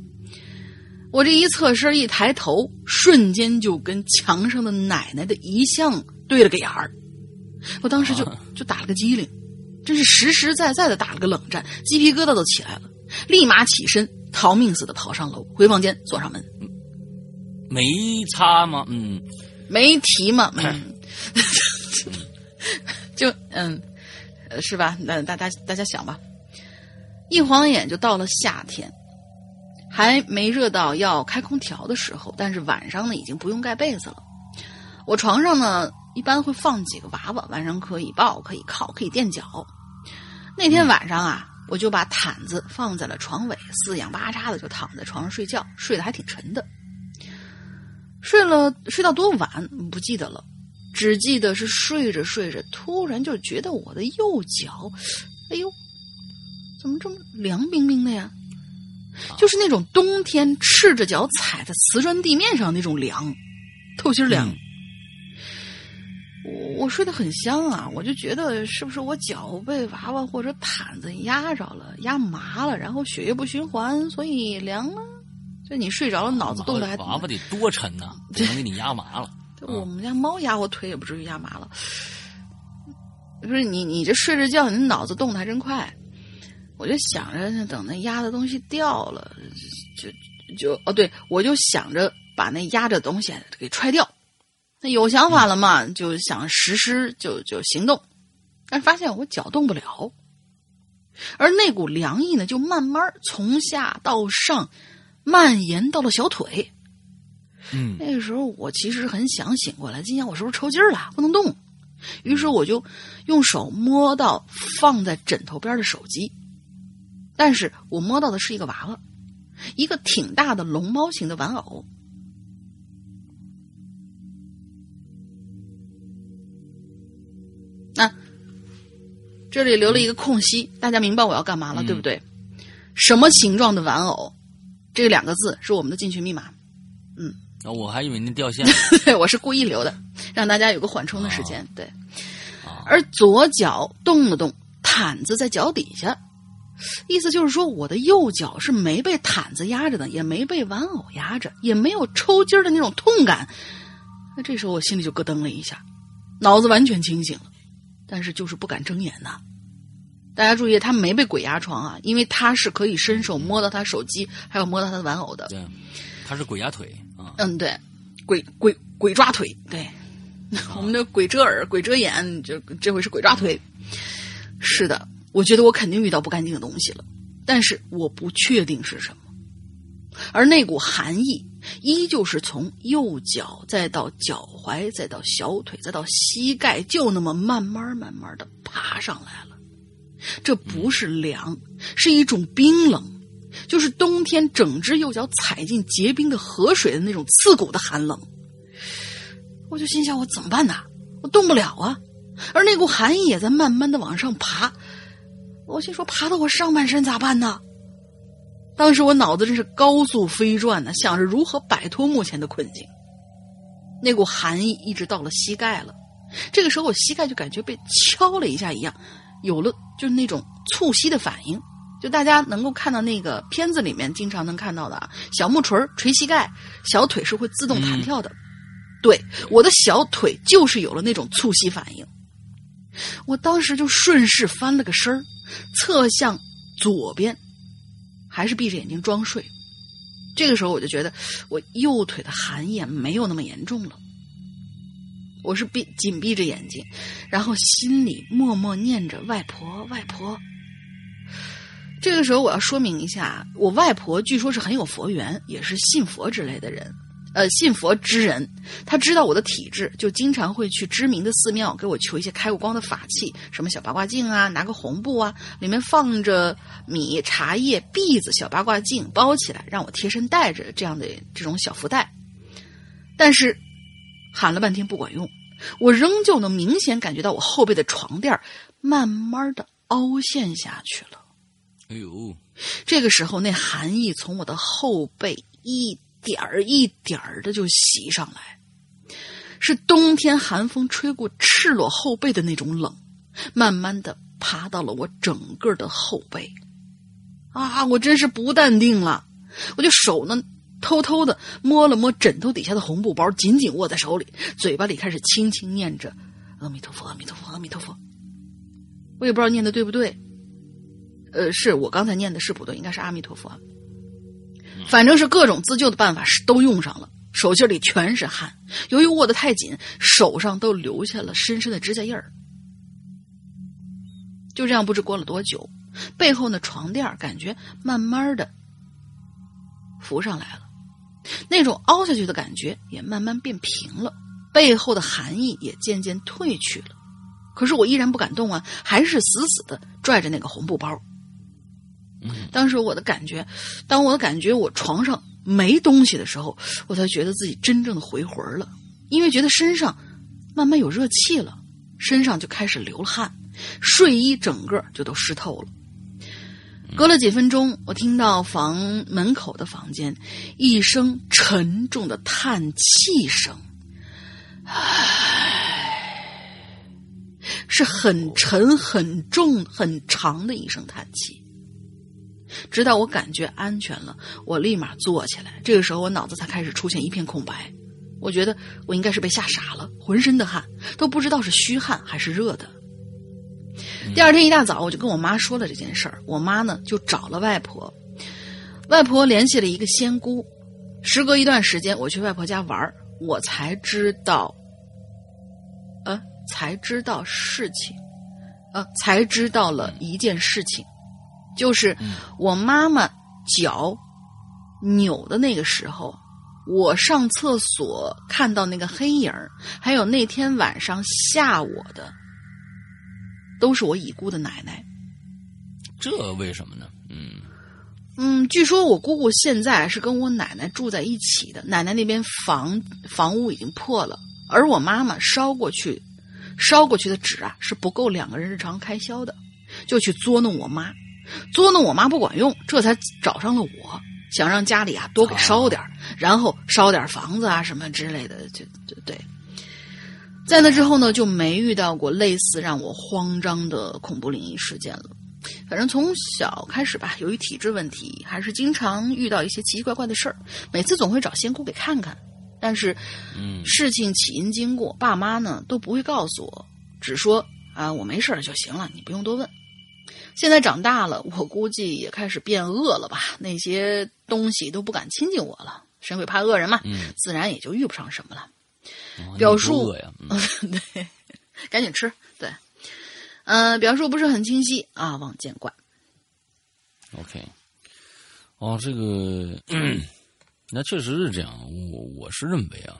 我这一侧身一抬头，瞬间就跟墙上的奶奶的遗像对了个眼儿。我当时就就打了个激灵，真是实实在在的打了个冷战，鸡皮疙瘩都起来了，立马起身逃命似的跑上楼，回房间锁上门。没擦吗？嗯，没提嘛。就嗯，是吧？那大家大家想吧。一晃眼就到了夏天，还没热到要开空调的时候，但是晚上呢已经不用盖被子了。我床上呢。一般会放几个娃娃，晚上可以抱，可以靠，可以垫脚。那天晚上啊，我就把毯子放在了床尾，四仰八叉的就躺在床上睡觉，睡得还挺沉的。睡了睡到多晚不记得了，只记得是睡着睡着，突然就觉得我的右脚，哎呦，怎么这么凉冰冰的呀？就是那种冬天赤着脚踩在瓷砖地面上那种凉，透心凉。我我睡得很香啊，我就觉得是不是我脚被娃娃或者毯子压着了，压麻了，然后血液不循环，所以凉了。就你睡着了，脑子动的还娃娃得多沉呐，能给你压麻了。我们家猫压我腿也不至于压麻了。不是你你这睡着觉，你脑子动的还真快。我就想着等那压的东西掉了，就就哦，对我就想着把那压着东西给踹掉。那有想法了嘛？就想实施，就就行动，但是发现我脚动不了，而那股凉意呢，就慢慢从下到上蔓延到了小腿。嗯，那个时候我其实很想醒过来，今天我是不是抽筋了，不能动？于是我就用手摸到放在枕头边的手机，但是我摸到的是一个娃娃，一个挺大的龙猫型的玩偶。那这里留了一个空隙，大家明白我要干嘛了，对不对？什么形状的玩偶？这两个字是我们的进群密码。嗯，我还以为您掉线。对，我是故意留的，让大家有个缓冲的时间。对，而左脚动了动，毯子在脚底下，意思就是说我的右脚是没被毯子压着的，也没被玩偶压着，也没有抽筋的那种痛感。那这时候我心里就咯噔了一下，脑子完全清醒了。但是就是不敢睁眼呐！大家注意，他没被鬼压床啊，因为他是可以伸手摸到他手机，还有摸到他的玩偶的。对，他是鬼压腿啊。嗯，对，鬼鬼鬼抓腿。对，我们的鬼遮耳、鬼遮眼，就这回是鬼抓腿。是的，我觉得我肯定遇到不干净的东西了，但是我不确定是什么。而那股寒意。依旧是从右脚，再到脚踝，再到小腿，再到膝盖，就那么慢慢慢慢的爬上来了。这不是凉，是一种冰冷，就是冬天整只右脚踩进结冰的河水的那种刺骨的寒冷。我就心想：我怎么办呢？我动不了啊！而那股寒意也在慢慢的往上爬。我心说：爬到我上半身咋办呢？当时我脑子真是高速飞转呢，想着如何摆脱目前的困境。那股寒意一直到了膝盖了，这个时候我膝盖就感觉被敲了一下一样，有了就是那种促膝的反应。就大家能够看到那个片子里面经常能看到的啊，小木锤捶膝盖，小腿是会自动弹跳的。对，我的小腿就是有了那种促膝反应。我当时就顺势翻了个身儿，侧向左边。还是闭着眼睛装睡，这个时候我就觉得我右腿的寒意没有那么严重了。我是闭紧闭着眼睛，然后心里默默念着“外婆，外婆”。这个时候我要说明一下，我外婆据说是很有佛缘，也是信佛之类的人。呃，信佛之人，他知道我的体质，就经常会去知名的寺庙给我求一些开过光的法器，什么小八卦镜啊，拿个红布啊，里面放着米、茶叶、篦子，小八卦镜包起来，让我贴身带着这样的这种小福袋。但是喊了半天不管用，我仍旧能明显感觉到我后背的床垫慢慢的凹陷下去了。哎呦，这个时候，那寒意从我的后背一点儿一点儿的就袭上来，是冬天寒风吹过赤裸后背的那种冷，慢慢的爬到了我整个的后背。啊，我真是不淡定了，我就手呢偷偷的摸了摸枕头底下的红布包，紧紧握在手里，嘴巴里开始轻轻念着“阿弥陀佛，阿弥陀佛，阿弥陀佛”。我也不知道念的对不对。呃，是我刚才念的是不对，应该是阿弥陀佛。反正是各种自救的办法是都用上了，手心里全是汗。由于握得太紧，手上都留下了深深的指甲印儿。就这样，不知过了多久，背后的床垫感觉慢慢的浮上来了，那种凹下去的感觉也慢慢变平了，背后的寒意也渐渐褪去了。可是我依然不敢动啊，还是死死的拽着那个红布包。当时我的感觉，当我的感觉我床上没东西的时候，我才觉得自己真正的回魂了。因为觉得身上慢慢有热气了，身上就开始流了汗，睡衣整个就都湿透了。隔了几分钟，我听到房门口的房间一声沉重的叹气声，唉，是很沉、很重、很长的一声叹气。直到我感觉安全了，我立马坐起来。这个时候，我脑子才开始出现一片空白。我觉得我应该是被吓傻了，浑身的汗都不知道是虚汗还是热的。第二天一大早，我就跟我妈说了这件事儿。我妈呢就找了外婆，外婆联系了一个仙姑。时隔一段时间，我去外婆家玩我才知道，呃，才知道事情，呃，才知道了一件事情。就是我妈妈脚扭的那个时候，我上厕所看到那个黑影还有那天晚上吓我的，都是我已故的奶奶。这为什么呢？嗯嗯，据说我姑姑现在是跟我奶奶住在一起的，奶奶那边房房屋已经破了，而我妈妈烧过去烧过去的纸啊是不够两个人日常开销的，就去捉弄我妈。捉弄我妈不管用，这才找上了我，想让家里啊多给烧点然后烧点房子啊什么之类的，就就对。在那之后呢，就没遇到过类似让我慌张的恐怖灵异事件了。反正从小开始吧，由于体质问题，还是经常遇到一些奇奇怪怪的事儿。每次总会找仙姑给看看，但是，嗯，事情起因经过，爸妈呢都不会告诉我，只说啊我没事就行了，你不用多问。现在长大了，我估计也开始变恶了吧？那些东西都不敢亲近我了。神鬼怕恶人嘛，嗯，自然也就遇不上什么了。哦表述呀，对，赶紧吃。对，嗯，表述不是很清晰啊，望见怪。OK，哦，这个，那确实是这样。我我是认为啊，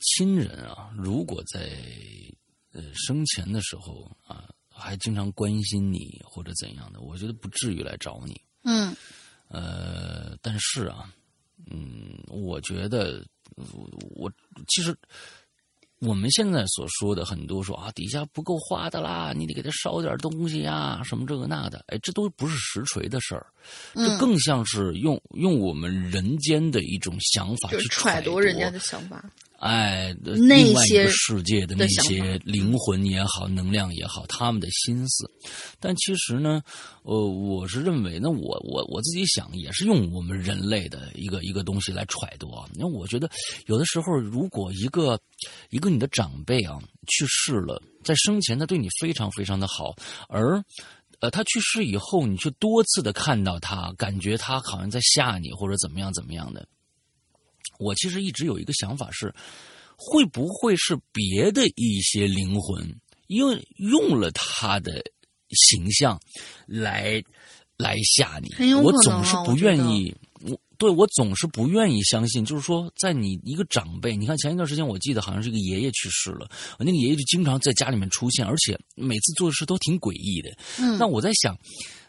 亲人啊，如果在呃生前的时候啊，还经常关心你或者怎样的，我觉得不至于来找你。嗯呃，但是啊，嗯，我觉得我其实我们现在所说的很多说啊，底下不够花的啦，你得给他烧点东西呀，什么这个那的，哎，这都不是实锤的事儿，这嗯，更像是用用我们人间的一种想法去揣度人家的想法。哎，呃那另外世界的那些灵魂也好，能量也好，他们的心思。但其实呢，呃，我是认为呢，我我我自己想也是用我们人类的一个一个东西来揣度啊。因为我觉得有的时候，如果一个一个你的长辈啊去世了，在生前他对你非常非常的好，而呃，他去世以后，你却多次的看到他，感觉他好像在吓你，或者怎么样怎么样的。我其实一直有一个想法是，会不会是别的一些灵魂因为用了他的形象来来吓你？我总是不愿意，我对我总是不愿意相信，就是说，在你一个长辈，你看前一段时间我记得好像是一个爷爷去世了，那个爷爷就经常在家里面出现，而且每次做的事都挺诡异的。嗯那我在想，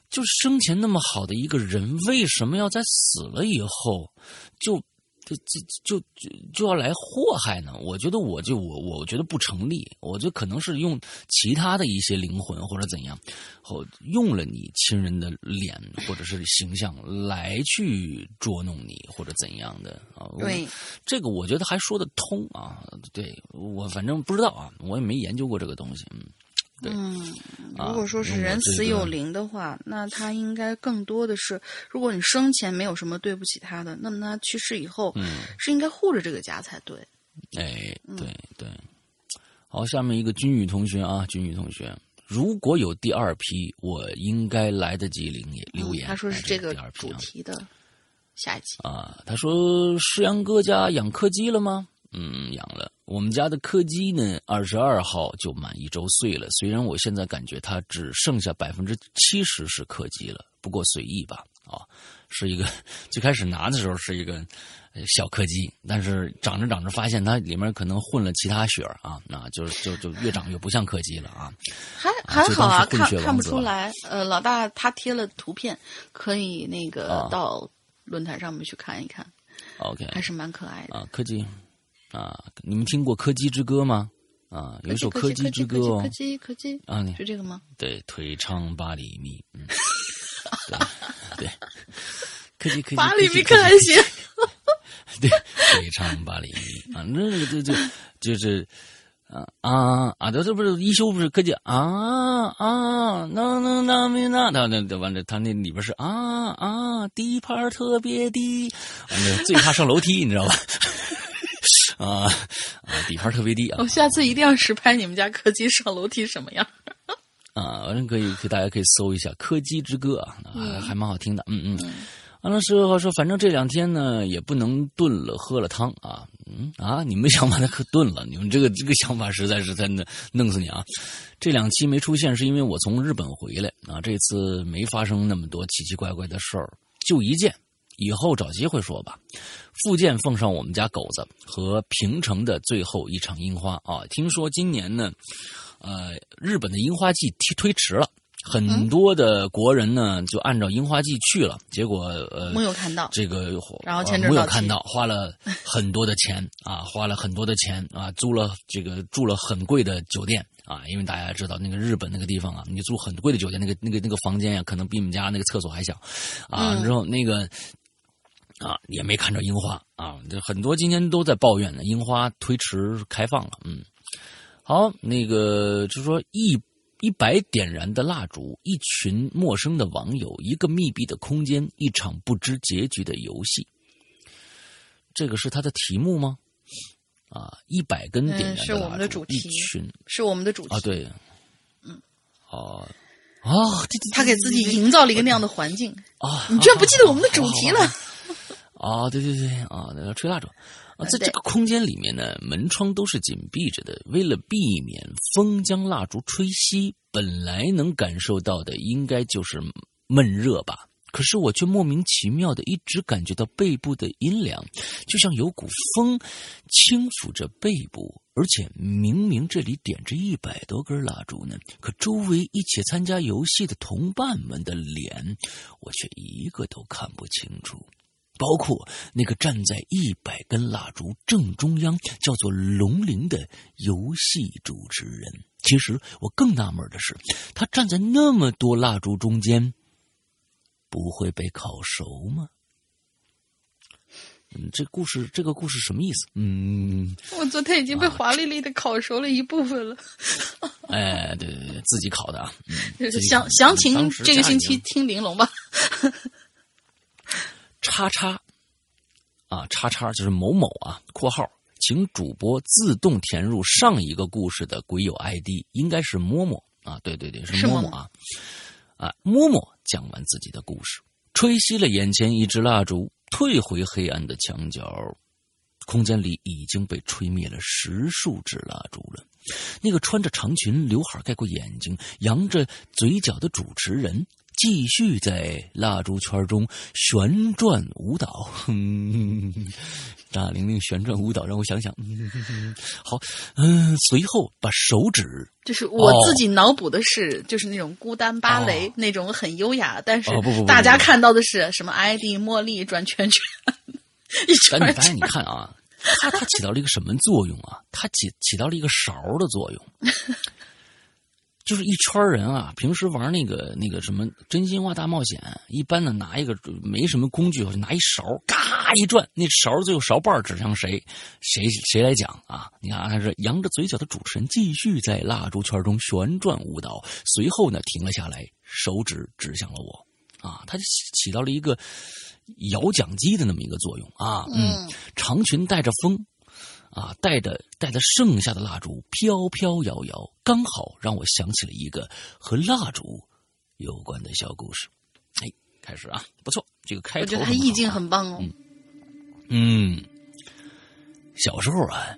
就是生前那么好的一个人，为什么要在死了以后就就就就就就要来祸害呢？我觉得我就我我觉得不成立。我觉得可能是用其他的一些灵魂或者怎样，或用了你亲人的脸或者是形象来去捉弄你或者怎样的啊？对，这个我觉得还说得通啊。对我反正不知道啊，我也没研究过这个东西。嗯，对。嗯，啊如果说是人死有灵的话，那他应该更多的是，如果你生前没有什么对不起他的，那么他去世以后，嗯是应该护着这个家才对。哎，对对，好，下面一个君宇同学啊，君宇同学，如果有第二批，我应该来得及留言留言。嗯他说是哎这个主题的下一集。啊，他说世阳哥家养柯基了吗？嗯，养了。我们家的柯基呢，二十二号就满一周岁了。虽然我现在感觉它只剩下百分之七十是柯基了，不过随意吧。啊，是一个 最开始拿的时候是一个呃小柯基，但是长着长着发现它里面可能混了其他血儿啊，那就是就就越长越不像柯基了啊。还还好啊，看看不出来。呃，老大他贴了图片，可以那个啊到论坛上面去看一看，OK，还是蛮可爱的。啊，柯基啊，你们听过《柯基之歌》吗？啊，有一首《柯柯基之歌》哦柯，基柯基啊，是这个吗？对，腿长八厘米，嗯，对对，柯基柯基八厘米可还行。对，腿长八厘米啊，那个就就就是啊啊啊，这这不是一休不是柯基啊啊，那那那没那，他那完了，他那里边是啊啊，地盘特别低，完了最怕上楼梯，你知道吧？啊啊，底盘特别低啊我下次一定要实拍你们家柯基上楼梯什么样。啊，反正可以，可以大家可以搜一下《柯基之歌》啊，还还蛮好听的，嗯嗯。完了之后说，反正这两天呢也不能炖了，喝了汤啊，嗯啊，你们想把它可炖了，你们这个这个想法实在是在弄弄死你啊！这两期没出现是因为我从日本回来啊，这次没发生那么多奇奇怪怪的事儿，就一件，以后找机会说吧。附件奉上我们家狗子和平城的最后一场樱花啊，听说今年呢。呃，日本的樱花季推推迟了，很多的国人呢就按照樱花季去了，结果呃没有看到这个，然后呃签证到期没有看到，花了很多的钱啊，花了很多的钱啊，租了这个住了很贵的酒店啊，因为大家知道那个日本那个地方啊，你住很贵的酒店，那个那个那个房间呀、可能比你们家那个厕所还小啊，嗯之后那个。啊，也没看着樱花啊，这很多今天都在抱怨呢，樱花推迟开放了，嗯，好，那个就说一一百点燃的蜡烛，一群陌生的网友，一个密闭的空间，一场不知结局的游戏。这个是他的题目吗？啊，一百根点燃嗯是我们的蜡烛，一主题群是我们的主题啊，对，嗯，哦，哦，这这他给自己营造了一个那样的环境。啊，你居然不记得我们的主题了？啊，对对对啊，那个吹蜡烛啊，在这个空间里面呢，门窗都是紧闭着的，为了避免风将蜡烛吹熄，本来能感受到的应该就是闷热吧。可是我却莫名其妙的一直感觉到背部的阴凉，就像有股风轻抚着背部，而且明明这里点着一百多根蜡烛呢，可周围一起参加游戏的同伴们的脸，我却一个都看不清楚。包括那个站在一百根蜡烛正中央叫做龙鳞的游戏主持人。其实我更纳闷的是，他站在那么多蜡烛中间，不会被烤熟吗？嗯，这故事这个故事什么意思？嗯，我昨天已经被华丽丽的烤熟了一部分了。哎，对对对，自己烤的啊。详详情这个星期听玲珑吧。叉叉。啊，叉叉就是某某啊，括号，请主播自动填入上一个故事的鬼友 ID，应该是摸摸啊，对对对，是是默默默啊，啊，摸摸讲完自己的故事，吹熄了眼前一支蜡烛，退回黑暗的墙角，空间里已经被吹灭了十数支蜡烛了。那个穿着长裙、刘海盖过眼睛、扬着嘴角的主持人，继续在蜡烛圈中旋转舞蹈。哼，大玲玲旋转舞蹈，让我想想。嗯，好，嗯，随后把手指就是我自己脑补的是，就是那种孤单芭蕾、哦那种很优雅，但是大家看到的是什么艾迪、茉莉转圈圈。但你发现，你看啊，它它起到了一个什么作用啊？它起起到了一个勺的作用。就是一圈人啊，平时玩那个那个什么真心话大冒险，一般呢拿一个没什么工具，就拿一勺，嘎一转，那勺最后勺把指向谁，谁谁来讲啊？你看，他是扬着嘴角的主持人继续在蜡烛圈中旋转舞蹈，随后呢停了下来，手指指向了我，啊，他就起到了一个摇奖机的那么一个作用啊，嗯，长裙带着风。啊，带着带着剩下的蜡烛飘飘摇摇，刚好让我想起了一个和蜡烛有关的小故事。哎，开始啊，不错，这个开头我觉得他意境很棒哦。嗯，小时候啊，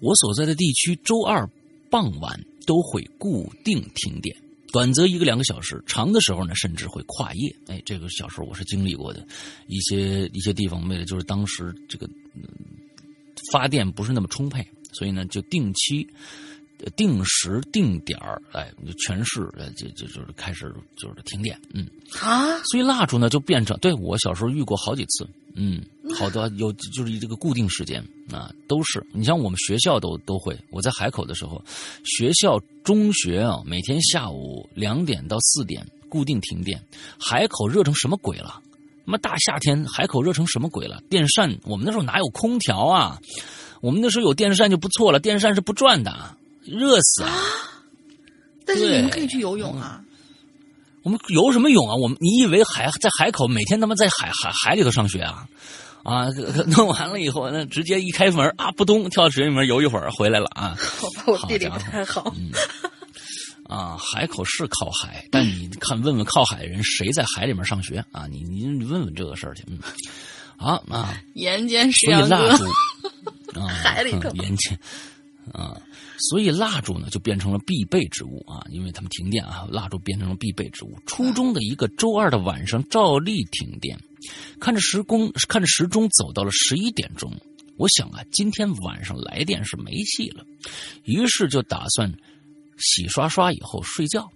我所在的地区周二傍晚都会固定停电，短则一个两个小时，长的时候呢甚至会跨夜。哎，这个小时候我是经历过的，一些一些地方为了就是当时这个。发电不是那么充沛，所以呢，就定期、定时、定点儿，哎，全市呃，就就就是开始就是停电，嗯。啊，所以蜡烛呢就变成，对我小时候遇过好几次，嗯，好多有就是这个固定时间啊，都是。你像我们学校都都会，我在海口的时候，学校中学啊，每天下午两点到四点固定停电，海口热成什么鬼了？他妈大夏天，海口热成什么鬼了？电扇，我们那时候哪有空调啊？我们那时候有电扇就不错了，电扇是不转的，热死啊！但是你们可以去游泳啊。我们游什么泳啊？我们你以为海在海口每天他妈在海海海里头上学啊？啊，弄完了以后，那直接一开门啊，扑通跳水里面游一会儿回来了啊！好吧，我地理不太好。啊，海口是靠海，但你看，问问靠海的人，谁在海里面上学啊？你你你问问这个事儿去。嗯，啊啊，岩间所以蜡烛 啊，海里头岩间啊，所以蜡烛呢就变成了必备之物啊，因为他们停电啊，蜡烛变成了必备之物。初中的一个周二的晚上，照例停电，看着时工，看着时钟走到了十一点钟，我想啊，今天晚上来电是没戏了，于是就打算。洗刷刷以后睡觉，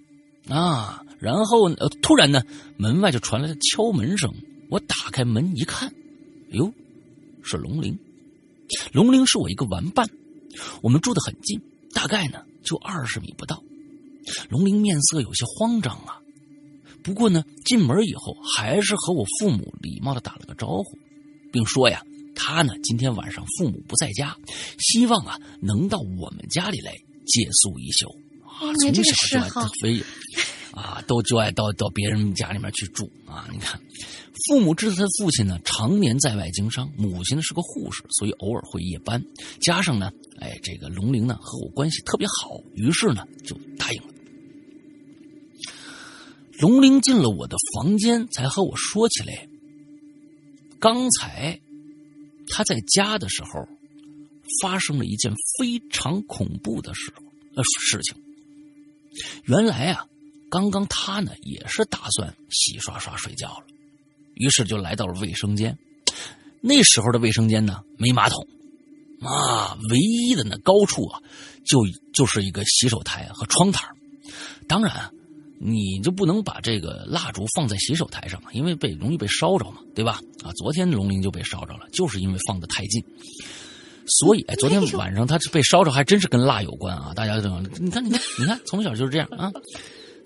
啊，然后呃，突然呢，门外就传来了敲门声。我打开门一看，哟，是龙玲。龙玲是我一个玩伴，我们住的很近，大概呢就二十米不到。龙玲面色有些慌张啊，不过呢，进门以后还是和我父母礼貌的打了个招呼，并说呀，他呢今天晚上父母不在家，希望啊能到我们家里来借宿一宿。啊，从小就爱飞，啊，都就爱到到别人家里面去住啊。你看，父母知道他父亲呢常年在外经商，母亲呢是个护士，所以偶尔会夜班。加上呢，哎，这个龙玲呢和我关系特别好，于是呢就答应了。龙玲进了我的房间，才和我说起来，刚才他在家的时候发生了一件非常恐怖的事呃事情。原来啊，刚刚他呢也是打算洗刷刷睡觉了，于是就来到了卫生间。那时候的卫生间呢没马桶，啊，唯一的那高处啊，就就是一个洗手台和窗台。当然，你就不能把这个蜡烛放在洗手台上因为被容易被烧着嘛，对吧？啊，昨天龙鳞就被烧着了，就是因为放的太近。所以，哎，昨天晚上他被烧着，还真是跟蜡有关啊！大家道，你看，你看，你看，从小就是这样啊。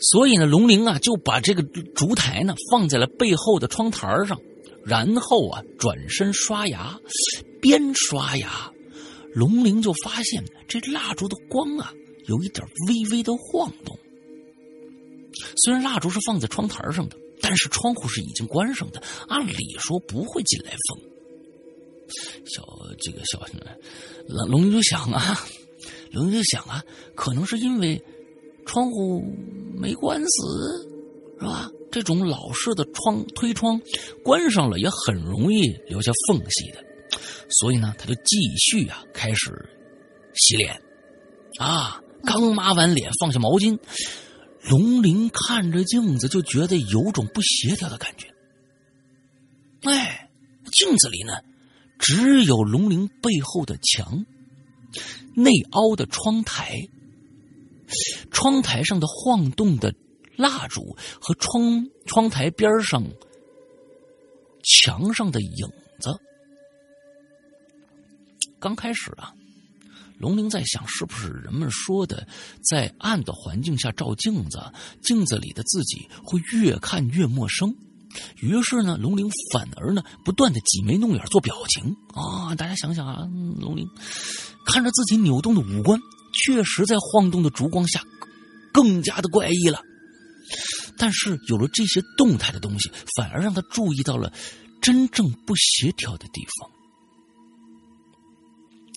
所以呢，龙鳞啊就把这个烛台呢放在了背后的窗台上，然后啊转身刷牙，边刷牙，龙鳞就发现这蜡烛的光啊有一点微微的晃动。虽然蜡烛是放在窗台上的，但是窗户是已经关上的，按理说不会进来风。小这个小龙龙就想啊，龙就想啊，可能是因为窗户没关死，是吧？这种老式的窗推窗关上了也很容易留下缝隙的，所以呢，他就继续啊开始洗脸啊。刚抹完脸，放下毛巾，龙鳞看着镜子就觉得有种不协调的感觉。哎，镜子里呢？只有龙鳞背后的墙，内凹的窗台，窗台上的晃动的蜡烛和窗窗台边上墙上的影子，刚开始啊，龙鳞在想，是不是人们说的，在暗的环境下照镜子，镜子里的自己会越看越陌生。于是呢，龙玲反而呢，不断的挤眉弄眼做表情啊。大家想想啊，龙玲看着自己扭动的五官，确实在晃动的烛光下，更加的怪异了。但是有了这些动态的东西，反而让他注意到了真正不协调的地方，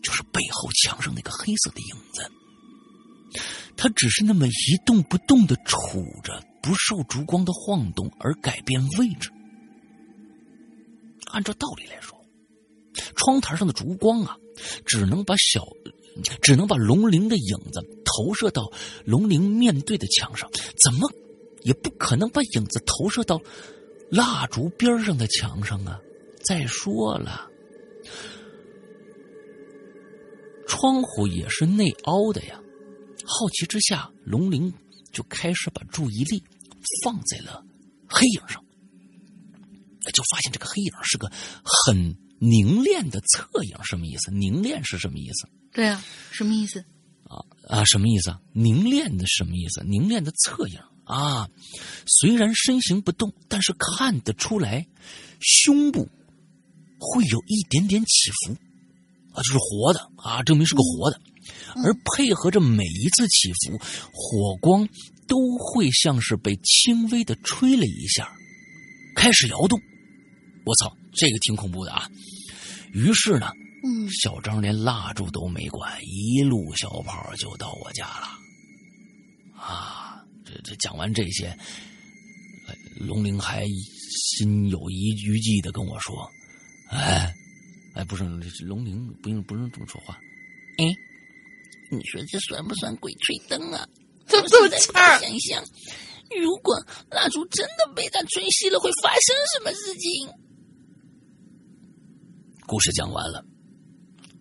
就是背后墙上那个黑色的影子。他只是那么一动不动的杵着，不受烛光的晃动而改变位置。按照道理来说，窗台上的烛光啊，只能把小，只能把龙鳞的影子投射到龙鳞面对的墙上，怎么也不可能把影子投射到蜡烛边上的墙上啊！再说了，窗户也是内凹的呀。好奇之下，龙鳞就开始把注意力放在了黑影上，就发现这个黑影是个很凝练的侧影。什么意思？凝练是什么意思？对啊，什么意思？啊啊，什么意思啊？凝练的什么意思？凝练的侧影啊，虽然身形不动，但是看得出来，胸部会有一点点起伏啊，就是活的啊，证明是个活的。而配合着每一次起伏，火光都会像是被轻微的吹了一下，开始摇动。我操，这个挺恐怖的啊！于是呢，嗯，小张连蜡烛都没管，一路小跑就到我家了。啊，这这讲完这些，龙玲还心有余余悸的跟我说：“哎，哎，不是龙玲，不用不用这么说话，哎。”你说这算不算鬼吹灯啊？这么气儿！想想，如果蜡烛真的被他吹熄了，会发生什么事情？故事讲完了，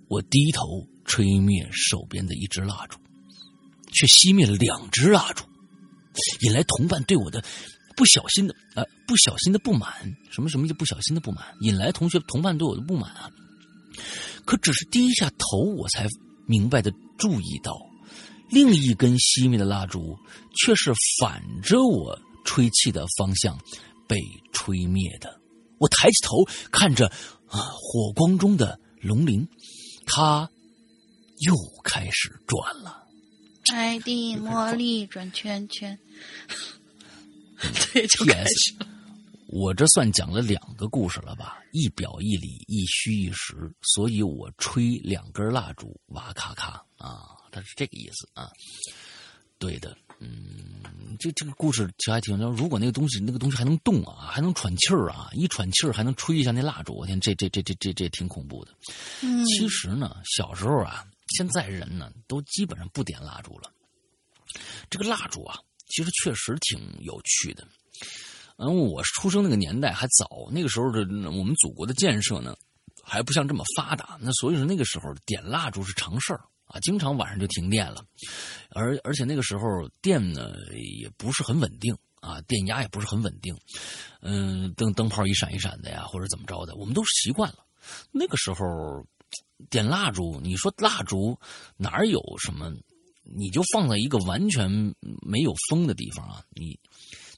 我低头吹灭手边的一支蜡烛，却熄灭了两支蜡烛，引来同伴对我的不小心的呃不小心的不满。什么什么叫不小心的不满？引来同学同伴对我的不满啊！可只是低下头，我才明白的。注意到，另一根熄灭的蜡烛却是反着我吹气的方向被吹灭的。我抬起头看着啊，火光中的龙鳞，它又开始转了。爱的魔力转圈圈。对，就开始。我这算讲了两个故事了吧？一表一里，一虚一实，所以我吹两根蜡烛，哇咔咔啊，它是这个意思啊。对的，嗯，这这个故事其实还挺。如果那个东西，那个东西还能动啊，还能喘气儿啊，一喘气儿还能吹一下那蜡烛，我天，这这这这这这挺恐怖的。嗯，其实呢，小时候啊，现在人呢都基本上不点蜡烛了。这个蜡烛啊，其实确实挺有趣的。嗯，我出生那个年代还早，那个时候的我们祖国的建设呢，还不像这么发达。那所以说那个时候点蜡烛是常事儿啊，经常晚上就停电了，而而且那个时候电呢也不是很稳定啊，电压也不是很稳定。嗯，灯灯泡一闪一闪的呀，或者怎么着的，我们都习惯了。那个时候点蜡烛，你说蜡烛哪有什么？你就放在一个完全没有风的地方啊，你。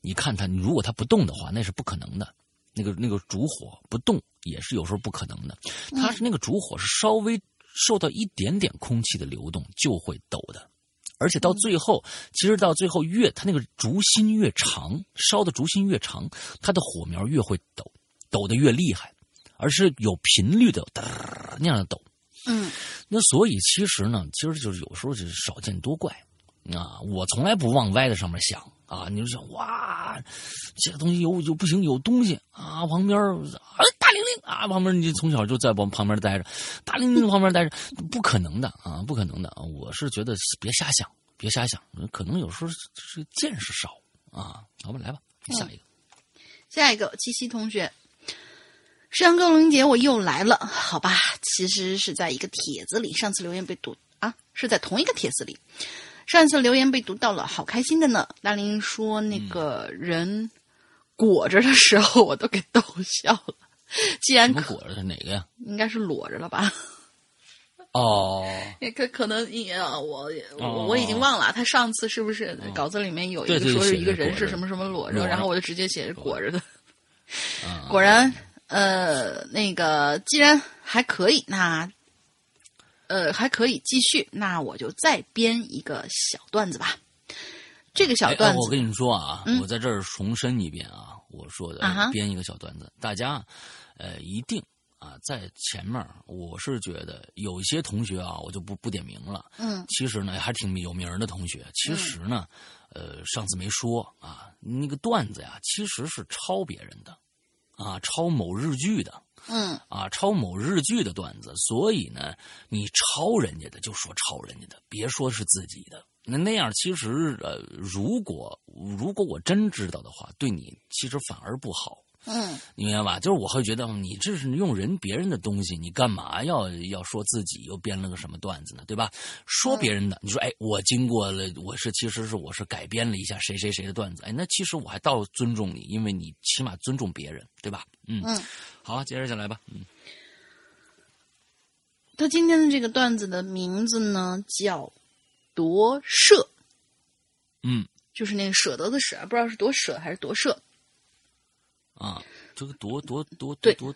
你看它，如果它不动的话，那是不可能的。那个那个烛火不动，也是有时候不可能的。它是那个烛火是稍微受到一点点空气的流动就会抖的，而且到最后，其实到最后越它那个烛芯越长，烧的烛芯越长，它的火苗越会抖，抖得越厉害，而是有频率的哒那样的抖。嗯，那所以其实呢，其实就是有时候就是少见多怪啊。我从来不往歪的上面想。啊，你就想哇，这个东西有有不行，有东西啊，旁边啊大玲玲啊，旁边你从小就在往旁边待着，大玲玲旁边待着，不可能的啊，不可能的啊！我是觉得别瞎想，别瞎想，可能有时候是见识少啊。好吧，来吧，下一个，下一个，七夕同学，山高龙节我又来了，好吧，其实是在一个帖子里，上次留言被读啊，是在同一个帖子里。上一次留言被读到了，好开心的呢。大林说那个人裹着的时候，我都给逗笑了。既然裹着的哪个呀？应该是裸着了吧？哦，可可能也我哦我我已经忘了，他上次是不是稿子里面有一个说是一个人是什么什么裸着，然后我就直接写着裹着的。啊 果然，呃，那个既然还可以，那呃还可以继续，那我就再编一个小段子吧。这个小哎段子，我跟你说啊，嗯我在这儿重申一遍啊，我说的、啊编一个小段子，大家呃一定啊在前面，我是觉得有一些同学啊，我就不不点名了。嗯其实呢，还挺有名的同学。其实呢，呃，上次没说啊，那个段子呀，其实是抄别人的，啊，抄某日剧的，嗯啊，抄某日剧的段子。所以呢，你抄人家的就说抄人家的，别说是自己的。那那样其实呃，如果如果我真知道的话，对你其实反而不好。嗯你明白吧？就是我会觉得你这是用人别人的东西，你干嘛要要说自己又编了个什么段子呢？对吧？说别人的，你说哎，我经过了，我是其实是我是改编了一下谁谁谁的段子，哎，那其实我还倒尊重你，因为你起码尊重别人，对吧？嗯，嗯，好，接着下来吧。嗯，他今天的这个段子的名字呢叫“夺舍。嗯”，就是那个舍得的舍，不知道是夺舍还是夺舍，啊，这个夺夺夺对夺。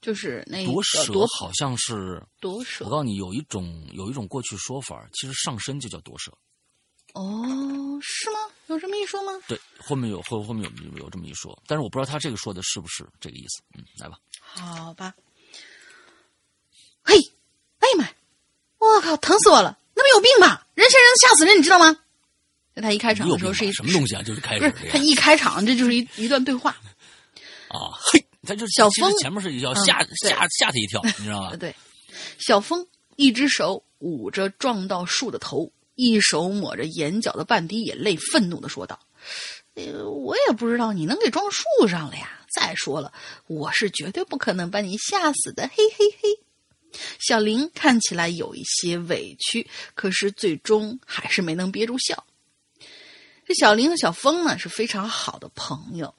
就是那夺舍夺好像是，夺舍。我告诉你，有一种有一种过去说法，其实上身就叫夺舍。哦，是吗？有这么一说吗？对，后面有后后面有有这么一说，但是我不知道他这个说的是不是这个意思。嗯，来吧。好吧。嘿，哎呀妈呀！我靠，疼死我了！那不有病吧？人吓人吓死人，你知道吗？那他一开场的时候是一什么东西啊？就是开不是始他一开场，这就是一一段对话。啊，嘿，他就是小峰前面是要嗯吓、吓吓他一跳，你知道吧呃，？对，小峰一只手捂着撞到树的头，一手抹着眼角的半滴眼泪，愤怒的说道：“呃，我也不知道你能给撞树上了呀！再说了，我是绝对不可能把你吓死的，嘿嘿嘿。”小林看起来有一些委屈，可是最终还是没能憋住笑。这小林和小峰呢是非常好的朋友，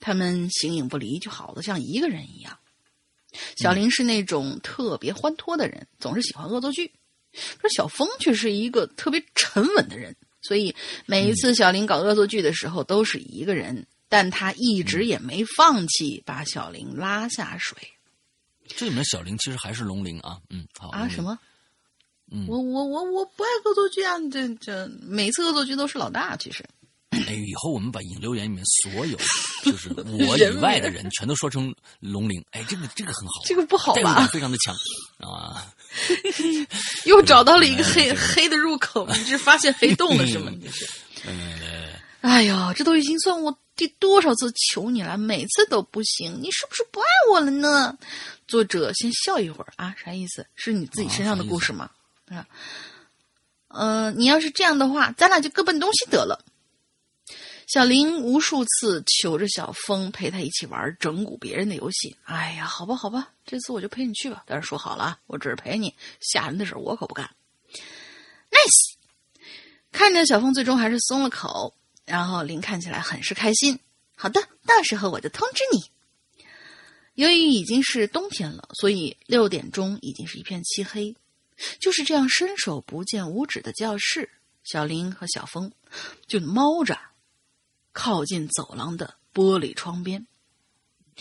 他们形影不离，就好的像一个人一样。小林是那种特别欢脱的人，总是喜欢恶作剧。可是小峰却是一个特别沉稳的人，所以每一次小林搞恶作剧的时候都是一个人，但他一直也没放弃把小林拉下水这里面小林其实还是龙鳞啊，嗯，好啊！什？么？嗯我我我我不爱恶作剧啊！这这每次恶作剧都是老大，其实哎，以后我们把引流言里面所有就是我以外的人全都说成龙鳞，哎，这个这个很好，这个不好吧？非常的强啊。又找到了一个黑黑的入口，你是发现黑洞了是吗？你这是。嗯，哎呦，这都已经算我第多少次求你了，每次都不行，你是不是不爱我了呢？作者先笑一会儿啊，啥意思？是你自己身上的故事吗？啊，呃，你要是这样的话，咱俩就各奔东西得了。小林无数次求着小峰陪他一起玩整蛊别人的游戏。哎呀，好吧，好吧，这次我就陪你去吧。但是说好了啊，我只是陪你，吓人的事我可不干。Nice。看着小峰最终还是松了口，然后林看起来很是开心。好的，到时候我就通知你。由于已经是冬天了，所以六点钟已经是一片漆黑。就是这样伸手不见五指的教室，小林和小峰就猫着靠近走廊的玻璃窗边。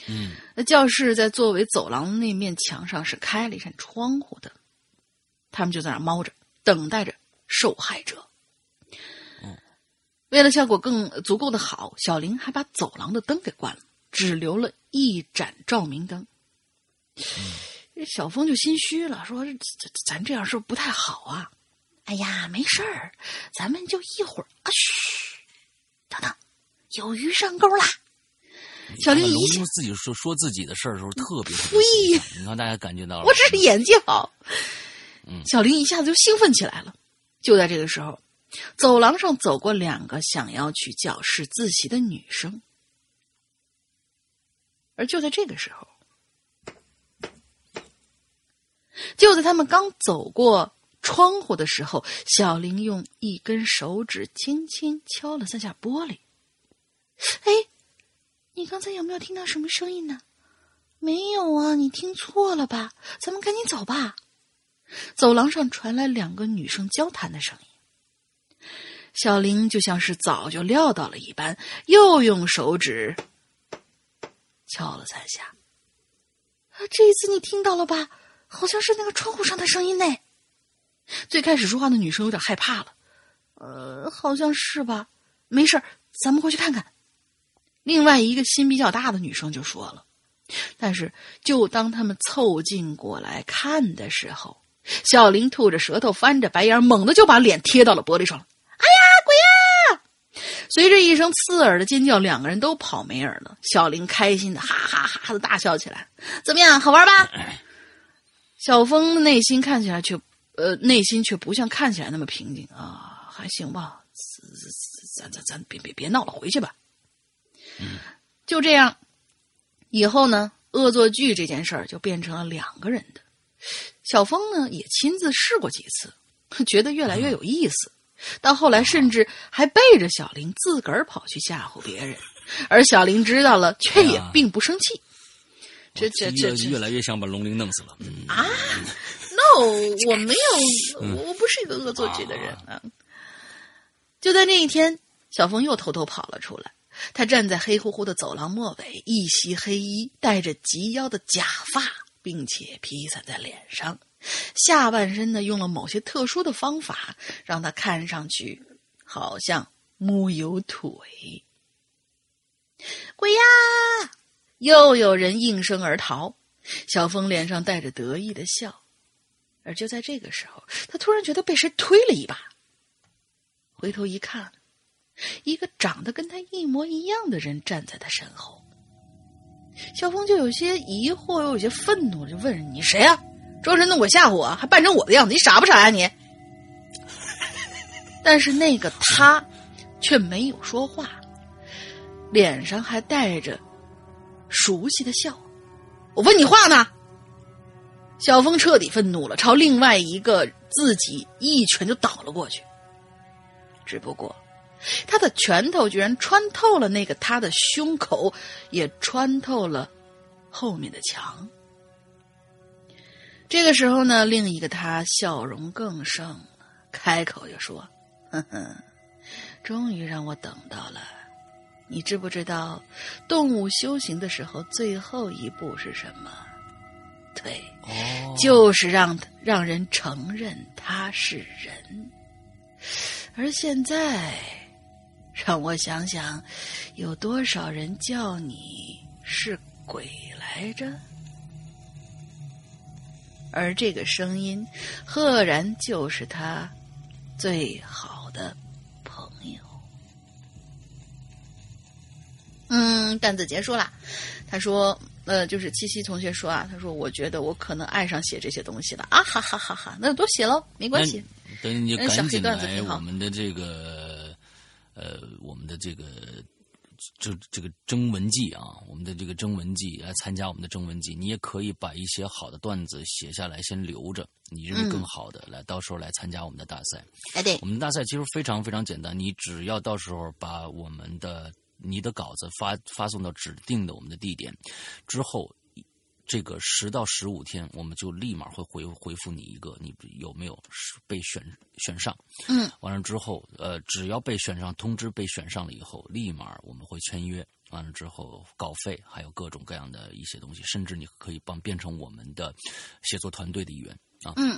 嗯，那教室在作为走廊的那面墙上是开了一扇窗户的，他们就在那儿猫着，等待着受害者。为了效果更足够的好，小林还把走廊的灯给关了，只留了一盏照明灯。这小峰就心虚了，说：“这这咱这样是不是不太好啊？”哎呀，没事儿，咱们就一会儿啊，嘘，等等，有鱼上钩啦！小林龙一下鳞自己说说自己的事儿的时候特别呸形象，你看大家感觉到了，我只是演技好。嗯小林一下子就兴奋起来了。就在这个时候，走廊上走过两个想要去教室自习的女生，而就在这个时候，就在他们刚走过窗户的时候，小林用一根手指轻轻敲了三下玻璃。哎，你刚才有没有听到什么声音呢？没有啊，你听错了吧？咱们赶紧走吧。走廊上传来两个女生交谈的声音。小玲就像是早就料到了一般，又用手指敲了三下。啊，这一次你听到了吧？好像是那个窗户上的声音呢。最开始说话的女生有点害怕了。呃，好像是吧。没事儿咱们过去看看。另外一个心比较大的女生就说了。但是，就当他们凑近过来看的时候，小林吐着舌头，翻着白眼，猛地就把脸贴到了玻璃上。哎呀，鬼呀！随着一声刺耳的尖叫，两个人都跑没影了。小林开心的哈哈哈的大笑起来。怎么样，好玩吧？小峰的内心看起来却，呃，内心却不像看起来那么平静啊。还行吧，咱咱咱别别别闹了，回去吧。就这样，以后呢，恶作剧这件事儿就变成了两个人的。小峰呢也亲自试过几次，觉得越来越有意思。到后来，甚至还背着小林自个儿跑去吓唬别人，而小林知道了，却也并不生气。这这这越来越想把龙鳞弄死了啊！No，我没有，我不是一个恶作剧的人啊。就在那一天，小峰又偷偷跑了出来。他站在黑乎乎的走廊末尾，一袭黑衣，戴着及腰的假发，并且披散在脸上。下半身呢，用了某些特殊的方法，让他看上去好像木有腿。鬼呀！又有人应声而逃。小峰脸上带着得意的笑，而就在这个时候，他突然觉得被谁推了一把，回头一看，一个长得跟他一模一样的人站在他身后。小峰就有些疑惑，又有些愤怒，就问：“你谁呀？”装神弄鬼吓唬我，还扮成我的样子，你傻不傻呀你？但是那个他却没有说话，脸上还带着熟悉的笑。我问你话呢？小峰彻底愤怒了，朝另外一个自己一拳就倒了过去。只不过，他的拳头居然穿透了那个他的胸口，也穿透了后面的墙。这个时候呢，另一个他笑容更盛了，开口就说：“哼哼，终于让我等到了。你知不知道，动物修行的时候最后一步是什么？对，就是让让人承认他是人。而现在，让我想想，有多少人叫你是鬼来着？”而这个声音，赫然就是他最好的朋友。嗯，段子结束了。他说：“呃，就是七七同学说啊，他说我觉得我可能爱上写这些东西了啊，哈哈哈哈！那多写喽，没关系。等你赶紧来我们的这个，呃，我们的这个。”这这个征文季啊，我们的这个征文季来参加我们的征文季，你也可以把一些好的段子写下来，先留着，你认为更好的，来到时候来参加我们的大赛。哎，对，我们大赛其实非常非常简单，你只要到时候把我们的你的稿子发发送到指定的我们的地点之后。这个十到十五天，我们就立马会回回复你一个，你有没有被选选上？嗯，完了之后，呃，只要被选上，通知被选上了以后，立马我们会签约。完了之后，稿费还有各种各样的一些东西，甚至你可以帮变成我们的写作团队的一员啊。嗯，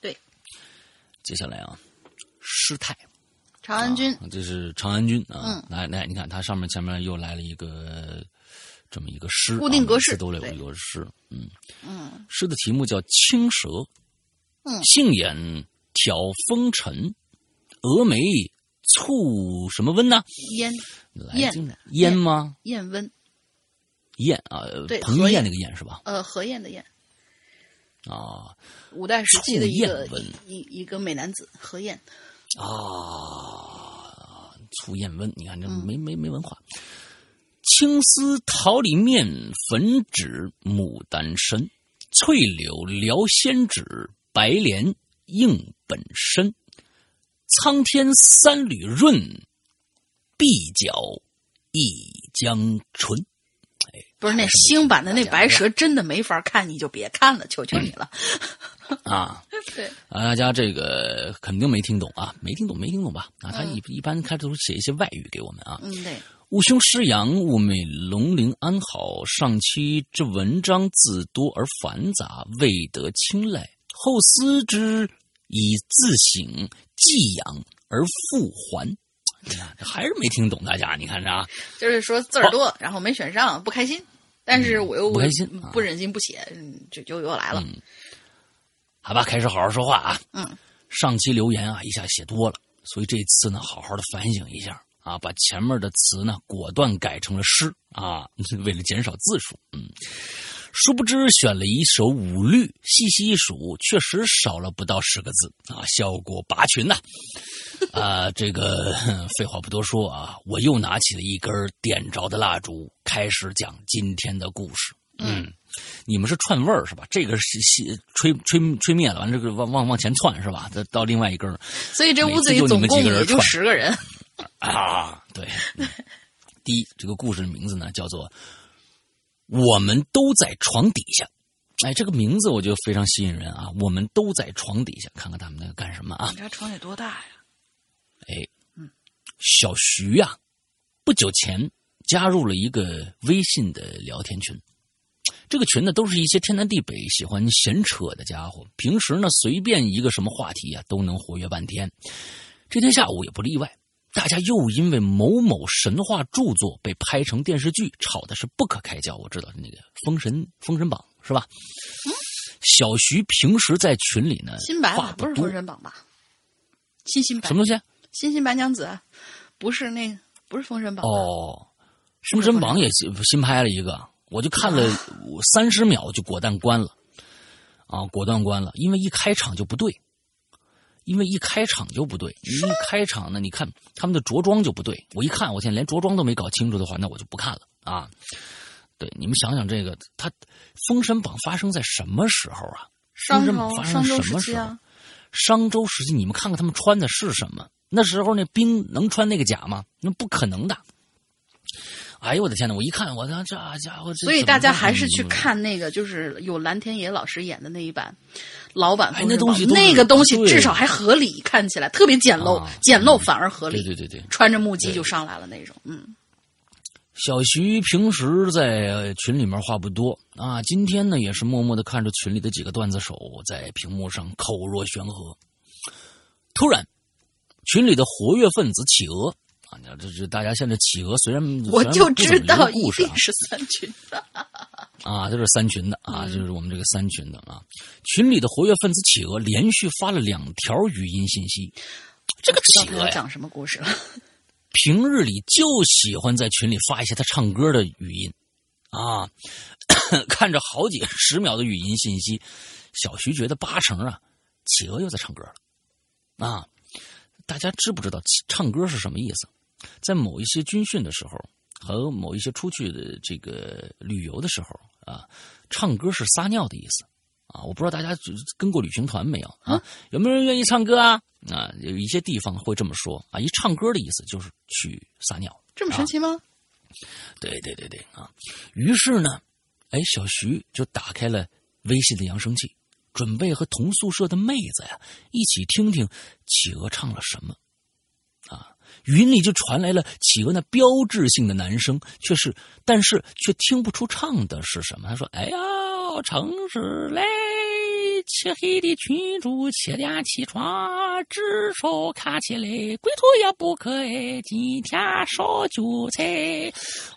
对。接下来啊，师太，长安君，这是长安君啊。来来，你看，它上面前面又来了一个。这么一个诗，固定格式都有一个诗，嗯。嗯，诗的题目叫《青蛇》，嗯，杏眼挑风尘，峨眉蹙什么温呢？烟，燕烟。吗？燕温，燕啊，对，彭于晏那个燕是吧？呃，何燕的燕啊，五代时期的一个一一个美男子何晏。啊，促燕温，你看这没没没文化。青丝桃李面，粉纸牡丹身，翠柳撩仙指，白莲映本身。苍天三缕润，碧角一江春。哎不是那新版的那白蛇真的没法看，你就别看了，求求你了。啊，对，啊，大家这个肯定没听懂啊，没听懂，没听懂吧？啊，他一一般开头写一些外语给我们啊。嗯，对，吾兄师阳，物美龙陵安好。上期之文章字多而繁杂，未得青睐。后思之，以自省寄养而复还。还是没听懂，大家你看着啊。就是说字儿多，然后没选上，不开心。但是我又不开心啊不忍心不写，嗯就就又来了。好吧，开始好好说话啊。嗯，上期留言啊，一下写多了，所以这次呢，好好的反省一下啊，把前面的词呢果断改成了诗啊，为了减少字数。嗯，殊不知选了一首五律，细细一数，确实少了不到十个字啊，效果拔群呐、啊。这个废话不多说啊，我又拿起了一根点着的蜡烛，开始讲今天的故事。嗯，你们是串味儿是吧？这个是吸吹吹吹灭了，完这个往往往前窜是吧？再到另外一根儿所以这屋子里总共也就十个人。啊，对。嗯第一，这个故事的名字呢叫做《我们都在床底下》。哎，这个名字我觉得非常吸引人啊！我们都在床底下，看看他们在干什么啊你？家床得多大呀？哎，小徐呀、不久前加入了一个微信的聊天群。这个群呢，都是一些天南地北、喜欢闲扯的家伙。平时呢，随便一个什么话题啊，都能活跃半天。这天下午也不例外，大家又因为某某神话著作被拍成电视剧，吵的是不可开交。我知道那个《封神》《封神榜》是吧？小徐平时在群里呢，新白吧，不是封神榜吧？新新白什么东西？新新白娘子，啊不是那个，不是封神榜。哦，《封神榜》也新新拍了一个，我就看了三十秒就果断关了，啊，果断关了，因为一开场就不对，因为一开场就不对，一开场呢，你看他们的着装就不对，我一看，我现在连着装都没搞清楚的话，那我就不看了啊。对，你们想想这个，他《封神榜》发生在什么时候啊？商封神榜朝、发生什么时候？商周时期，你们看看他们穿的是什么？那时候那兵能穿那个甲吗？那不可能的。哎呦我的天呐！我一看，我操，这家伙！所以大家还是去嗯看那个，就是有蓝天野老师演的那一版老版哎那东西那个东西至少还合理，看起来特别简陋，啊简陋反而合理。对对对对，穿着木屐就上来了那种，嗯，小徐平时在群里面话不多啊，今天呢也是默默的看着群里的几个段子手在屏幕上口若悬河。突然，群里的活跃分子企鹅啊，这这大家现在企鹅虽然我就知道一定是三群的。啊，就是三群的啊，嗯就是我们这个三群的啊。群里的活跃分子企鹅连续发了两条语音信息。这个企鹅讲什么故事了？平日里就喜欢在群里发一些他唱歌的语音啊，看着好几十秒的语音信息，小徐觉得八成啊，企鹅又在唱歌了啊。大家知不知道起唱歌是什么意思？在某一些军训的时候和某一些出去的这个旅游的时候啊，唱歌是撒尿的意思啊。我不知道大家跟过旅行团没有啊？有没有人愿意唱歌啊？啊，有一些地方会这么说啊，一唱歌的意思就是去撒尿。这么神奇吗？对对对对啊！于是呢，哎，小徐就打开了微信的扬声器，准备和同宿舍的妹子呀一起听听企鹅唱了什么。啊，语音里就传来了企鹅那标志性的男声，却是但是却听不出唱的是什么。他说：“哎呀，城市嘞，漆黑的群主七点起床，至少看起来，鬼头也不可爱，今天烧韭菜。”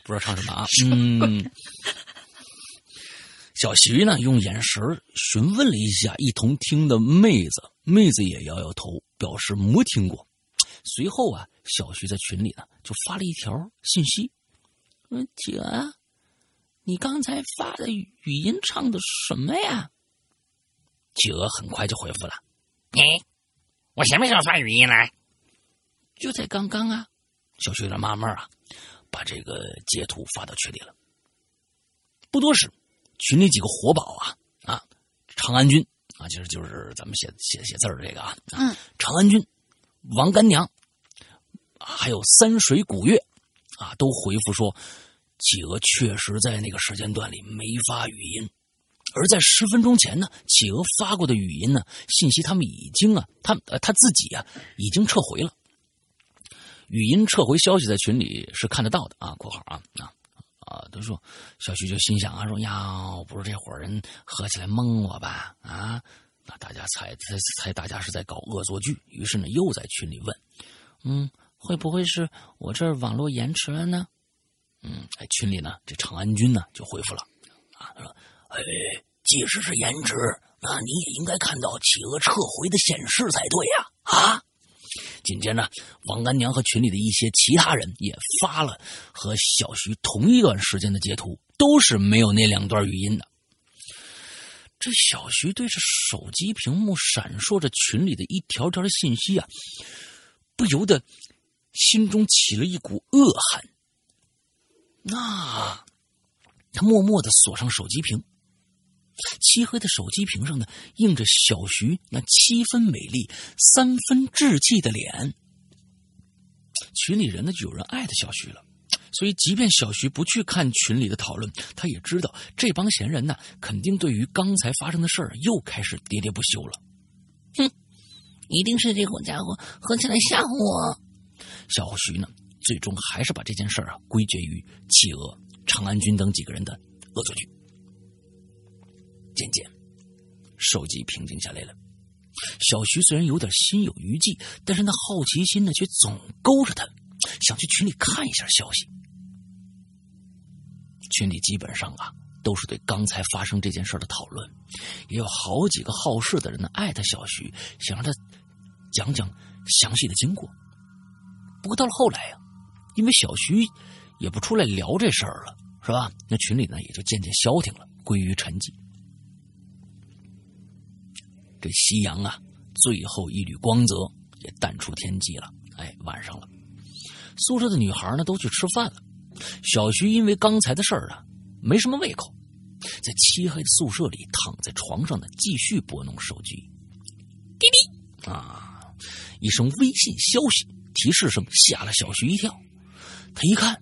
不知道唱什么啊？嗯。小徐呢，用眼神询问了一下一同听的妹子，妹子也摇摇头，表示没听过。随后啊，小徐在群里呢就发了一条信息，说：“姐，你刚才发的语音唱的什么呀？”企鹅很快就回复了：“你，我什么时候发语音来？就在刚刚啊。”小徐有点纳闷啊，把这个截图发到群里了。不多时，群里几个活宝啊啊，长安君啊，其实就是咱们写写写字儿这个啊，嗯，长安君、王干娘，还有三水古月啊，都回复说，企鹅确实在那个时间段里没发语音，而在十分钟前呢，企鹅发过的语音呢信息，他们已经啊，他呃他自己啊已经撤回了。语音撤回消息在群里是看得到的啊，括号啊啊啊，他说小徐就心想啊，说呀，不是这伙人合起来蒙我吧？啊，那大家猜猜猜，大家是在搞恶作剧，于是呢又在群里问，嗯，会不会是我这儿网络延迟了呢？嗯，哎，群里呢这长安君呢就回复了，啊，他说，哎，即使是延迟，那你也应该看到企鹅撤回的显示才对呀，啊。紧接着，王干娘和群里的一些其他人也发了和小徐同一段时间的截图，都是没有那两段语音的。这小徐对着手机屏幕闪烁着群里的一条条的信息啊，不由得心中起了一股恶寒。那他默默的锁上手机屏。漆黑的手机屏上呢，映着小徐那七分美丽、三分稚气的脸。群里人呢，就有人艾特小徐了，所以即便小徐不去看群里的讨论，他也知道这帮闲人呢，肯定对于刚才发生的事儿又开始喋喋不休了。哼，一定是这伙家伙合起来吓唬我。小徐呢，最终还是把这件事儿啊归结于企鹅、长安君等几个人的恶作剧。渐渐，手机平静下来了。小徐虽然有点心有余悸，但是那好奇心呢，却总勾着他，想去群里看一下消息。群里基本上啊，都是对刚才发生这件事的讨论，也有好几个好事的人呢艾特小徐，想让他讲讲详细的经过。不过到了后来呀，因为小徐也不出来聊这事儿了，是吧？那群里呢也就渐渐消停了，归于沉寂。这夕阳啊，最后一缕光泽也淡出天际了。哎，晚上了，宿舍的女孩呢都去吃饭了。小徐因为刚才的事儿啊，没什么胃口，在漆黑的宿舍里躺在床上呢，继续拨弄手机。滴滴啊，一声微信消息提示声吓了小徐一跳。他一看，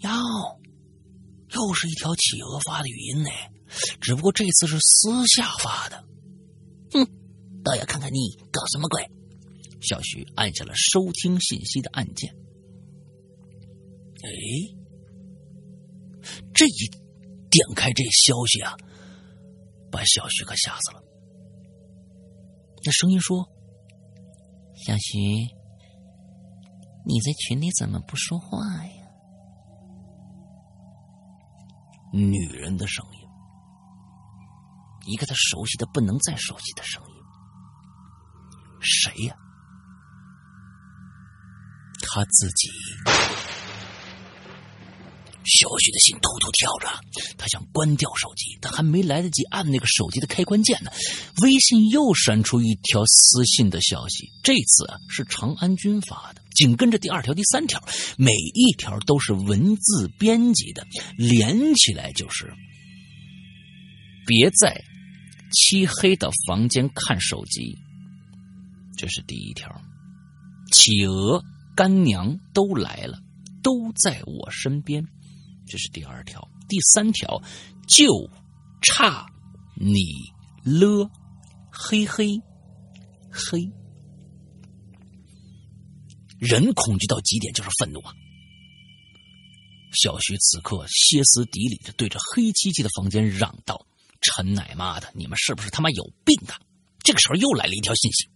哟，又是一条企鹅发的语音呢，只不过这次是私下发的。哼，倒要看看你搞什么鬼！小徐按下了收听信息的按键。哎，这一点开这消息啊，把小徐可吓死了。那声音说：“小徐，你在群里怎么不说话呀？”女人的声音。一个他熟悉的不能再熟悉的声音，谁呀？他自己。小许的心突突跳着，他想关掉手机，但还没来得及按那个手机的开关键呢，微信又闪出一条私信的消息。这次啊是长安君发的，紧跟着第二条、第三条，每一条都是文字编辑的，连起来就是“别在”。漆黑的房间看手机，这是第一条。企鹅干娘都来了，都在我身边，这是第二条。第三条，就差你了，嘿嘿嘿。人恐惧到极点就是愤怒啊！小徐此刻歇斯底里的对着黑漆漆的房间嚷道。陈奶妈的，你们是不是他妈有病啊？这个时候又来了一条信息，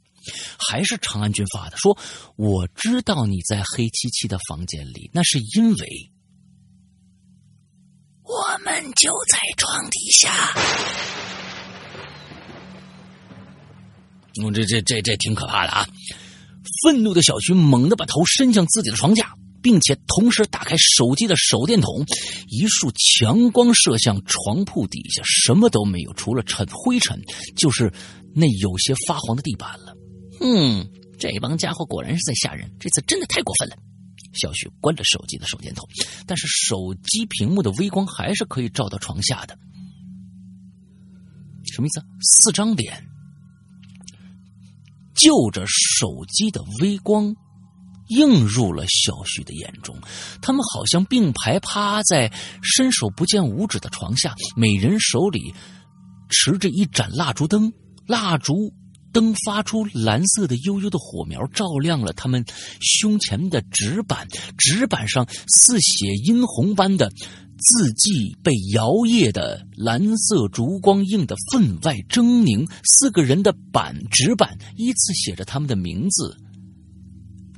还是长安君发的，说我知道你在黑漆漆的房间里，那是因为我们就在床底下。嗯，这这这这挺可怕的啊！愤怒的小徐猛地把头伸向自己的床架。并且同时打开手机的手电筒，一束强光射向床铺底下，什么都没有，除了尘灰尘，就是那有些发黄的地板了。嗯，这帮家伙果然是在吓人，这次真的太过分了。小雪关了手机的手电筒，但是手机屏幕的微光还是可以照到床下的。什么意思？四张脸就着手机的微光。映入了小徐的眼中。他们好像并排趴在伸手不见五指的床下，每人手里持着一盏蜡烛灯，蜡烛灯发出蓝色的悠悠的火苗，照亮了他们胸前的纸板，纸板上似血殷红般的。字迹被摇曳的蓝色烛光映得分外狰狞。四个人的板纸板依次写着他们的名字：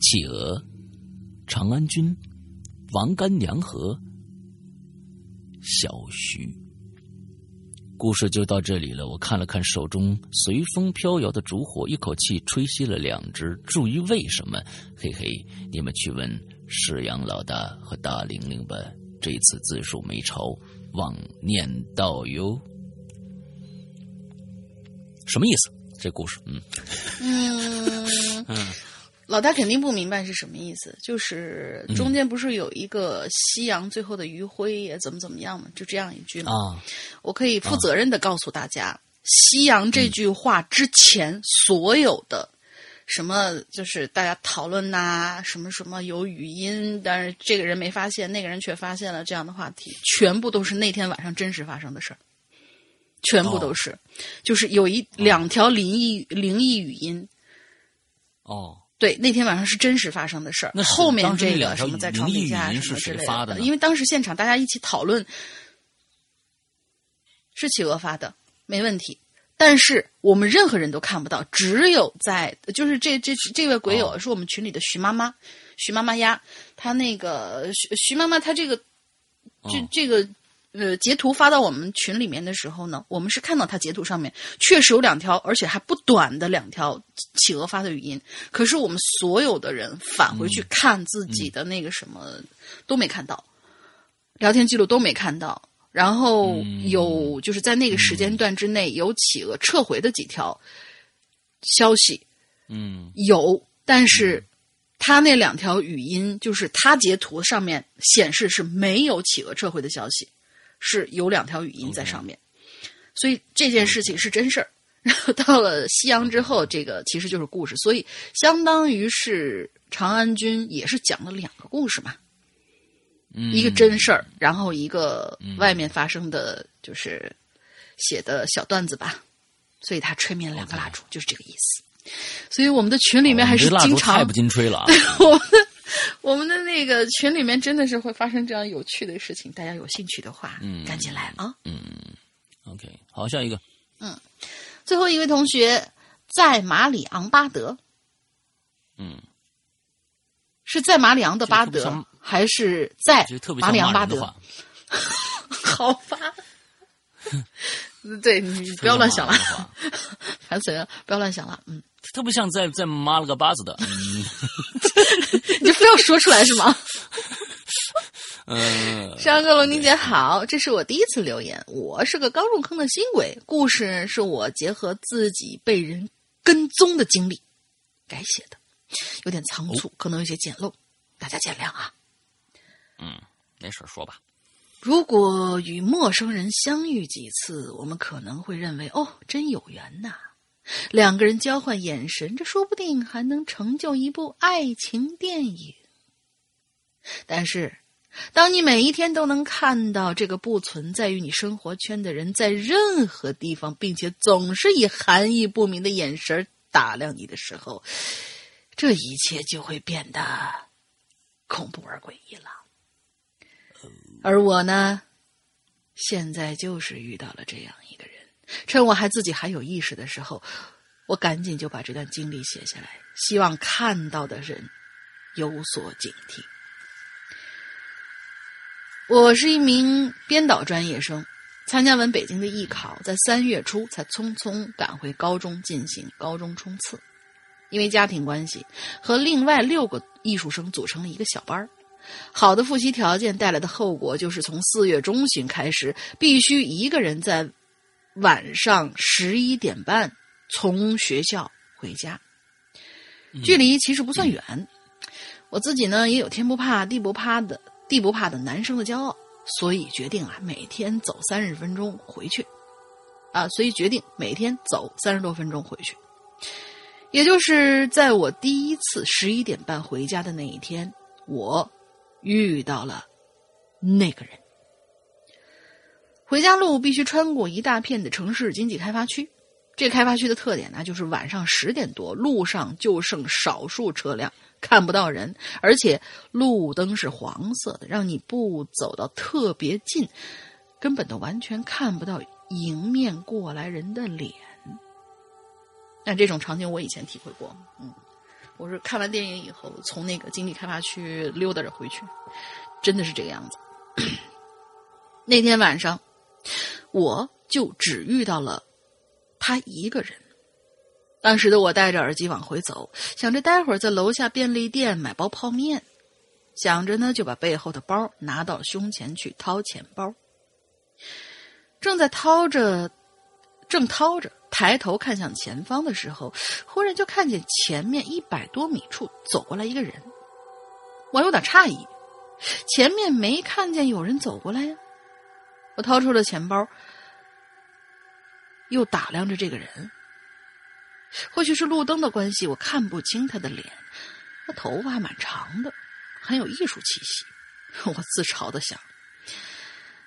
企鹅、长安君、王干娘和小徐。故事就到这里了。我看了看手中随风飘摇的烛火，一口气吹熄了两只。至于为什么，嘿嘿，你们去问世阳老大和大玲玲吧。这次字数没超，忘念道哟。什么意思？这故事，嗯嗯嗯 老大肯定不明白是什么意思，就是中间不是有一个夕阳最后的余晖也怎么怎么样嘛，就这样一句嘛。啊，我可以负责任的告诉大家，夕阳这句话之前所有的什么，就是大家讨论呐、什么什么有语音，但是这个人没发现，那个人却发现了这样的话题，全部都是那天晚上真实发生的事儿，全部都是，就是有一两条灵异灵异语音。哦，对，那天晚上是真实发生的事儿。那后面这个什么在床底下什么之类的因为当时现场大家一起讨论，是企鹅发的，没问题。但是我们任何人都看不到，只有在就是这这这位鬼友哦是我们群里的徐妈妈，徐妈妈呀，她那个徐徐妈妈她这个这哦这个呃截图发到我们群里面的时候呢，我们是看到他截图上面确实有两条，而且还不短的两条企鹅发的语音。可是我们所有的人返回去看自己的那个什么、都没看到，聊天记录都没看到。然后嗯有就是在那个时间段之内有企鹅撤回的几条消息，嗯有，但是他那两条语音，就是他截图上面显示是没有企鹅撤回的消息，是有两条语音在上面，所以这件事情是真事儿。然后到了西洋之后，这个其实就是故事，所以相当于是长安君也是讲了两个故事嘛，嗯，一个真事儿，然后一个外面发生的就是写的小段子吧，所以他吹灭了两个蜡烛，就是这个意思。所以我们的群里面还是经常烛太不禁吹了啊！我们的 我们的那个群里面真的是会发生这样有趣的事情，大家有兴趣的话，嗯。赶紧来啊！嗯。OK，好，下一个，嗯。最后一位同学在马里昂巴德，嗯，是在马里昂的巴德还是在马里昂巴德？好吧。对你不要乱想了。烦死人了！不要乱想了，嗯，特别像在在妈了个巴子的，嗯 你就非要说出来是吗？嗯，山哥龙宁姐好，这是我第一次留言。我是个刚入坑的新鬼，故事是我结合自己被人跟踪的经历改写的，有点仓促，可能有些简陋，大家见谅啊。嗯没事说吧。如果与陌生人相遇几次，我们可能会认为哦，真有缘呐。两个人交换眼神，这说不定还能成就一部爱情电影。但是，当你每一天都能看到这个不存在于你生活圈的人在任何地方，并且总是以含义不明的眼神打量你的时候，这一切就会变得恐怖而诡异了。而我呢，现在就是遇到了这样一个人，趁我还自己还有意识的时候，我赶紧就把这段经历写下来，希望看到的人有所警惕。我是一名编导专业生，参加完北京的艺考，在三月初才匆匆赶回高中进行高中冲刺。因为家庭关系，和另外六个艺术生组成了一个小班儿。好的复习条件带来的后果就是，从四月中旬开始，必须一个人在晚上十一点半从学校回家。距离其实不算远，我自己呢也有天不怕地不怕的地不怕的男生的骄傲，所以决定啊每天走三十分钟回去，啊，所以决定每天走三十多分钟回去。也就是在我第一次十一点半回家的那一天，我遇到了那个人。回家路必须穿过一大片的城市经济开发区，这开发区的特点呢，就是晚上十点多，路上就剩少数车辆，看不到人，而且路灯是黄色的，让你不走到特别近，根本都完全看不到迎面过来人的脸。但这种场景我以前体会过，嗯，我是看完电影以后，从那个经济开发区溜达着回去，真的是这个样子。那天晚上，我就只遇到了他一个人。当时的我戴着耳机往回走，想着待会儿在楼下便利店买包泡面，想着呢就把背后的包拿到胸前去掏钱包。正在掏着，正掏着。抬头看向前方的时候，忽然就看见前面一百多米处走过来一个人。我有点诧异，前面没看见有人走过来呀。我掏出了钱包，又打量着这个人。或许是路灯的关系，我看不清他的脸。他头发还蛮长的，很有艺术气息。我自嘲的想，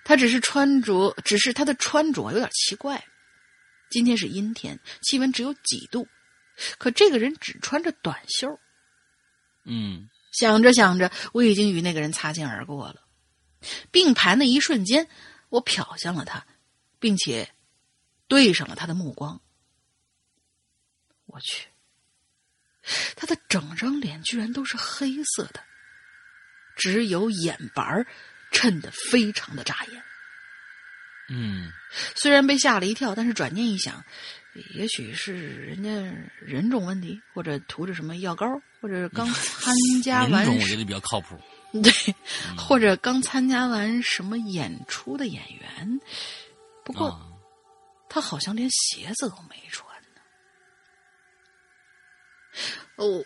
他只是穿着，只是他的穿着有点奇怪。今天是阴天，气温只有几度，可这个人只穿着短袖。嗯，想着想着，我已经与那个人擦肩而过了。并排那一瞬间，我瞟向了他，并且对上了他的目光。我去，他的整张脸居然都是黑色的，只有眼白衬得非常的扎眼。嗯，虽然被吓了一跳，但是转念一想，也许是人家人种问题，或者涂着什么药膏，或者刚参加完，人种我觉得比较靠谱。对，或者刚参加完什么演出的演员。不过，他好像连鞋子都没穿呢。哦，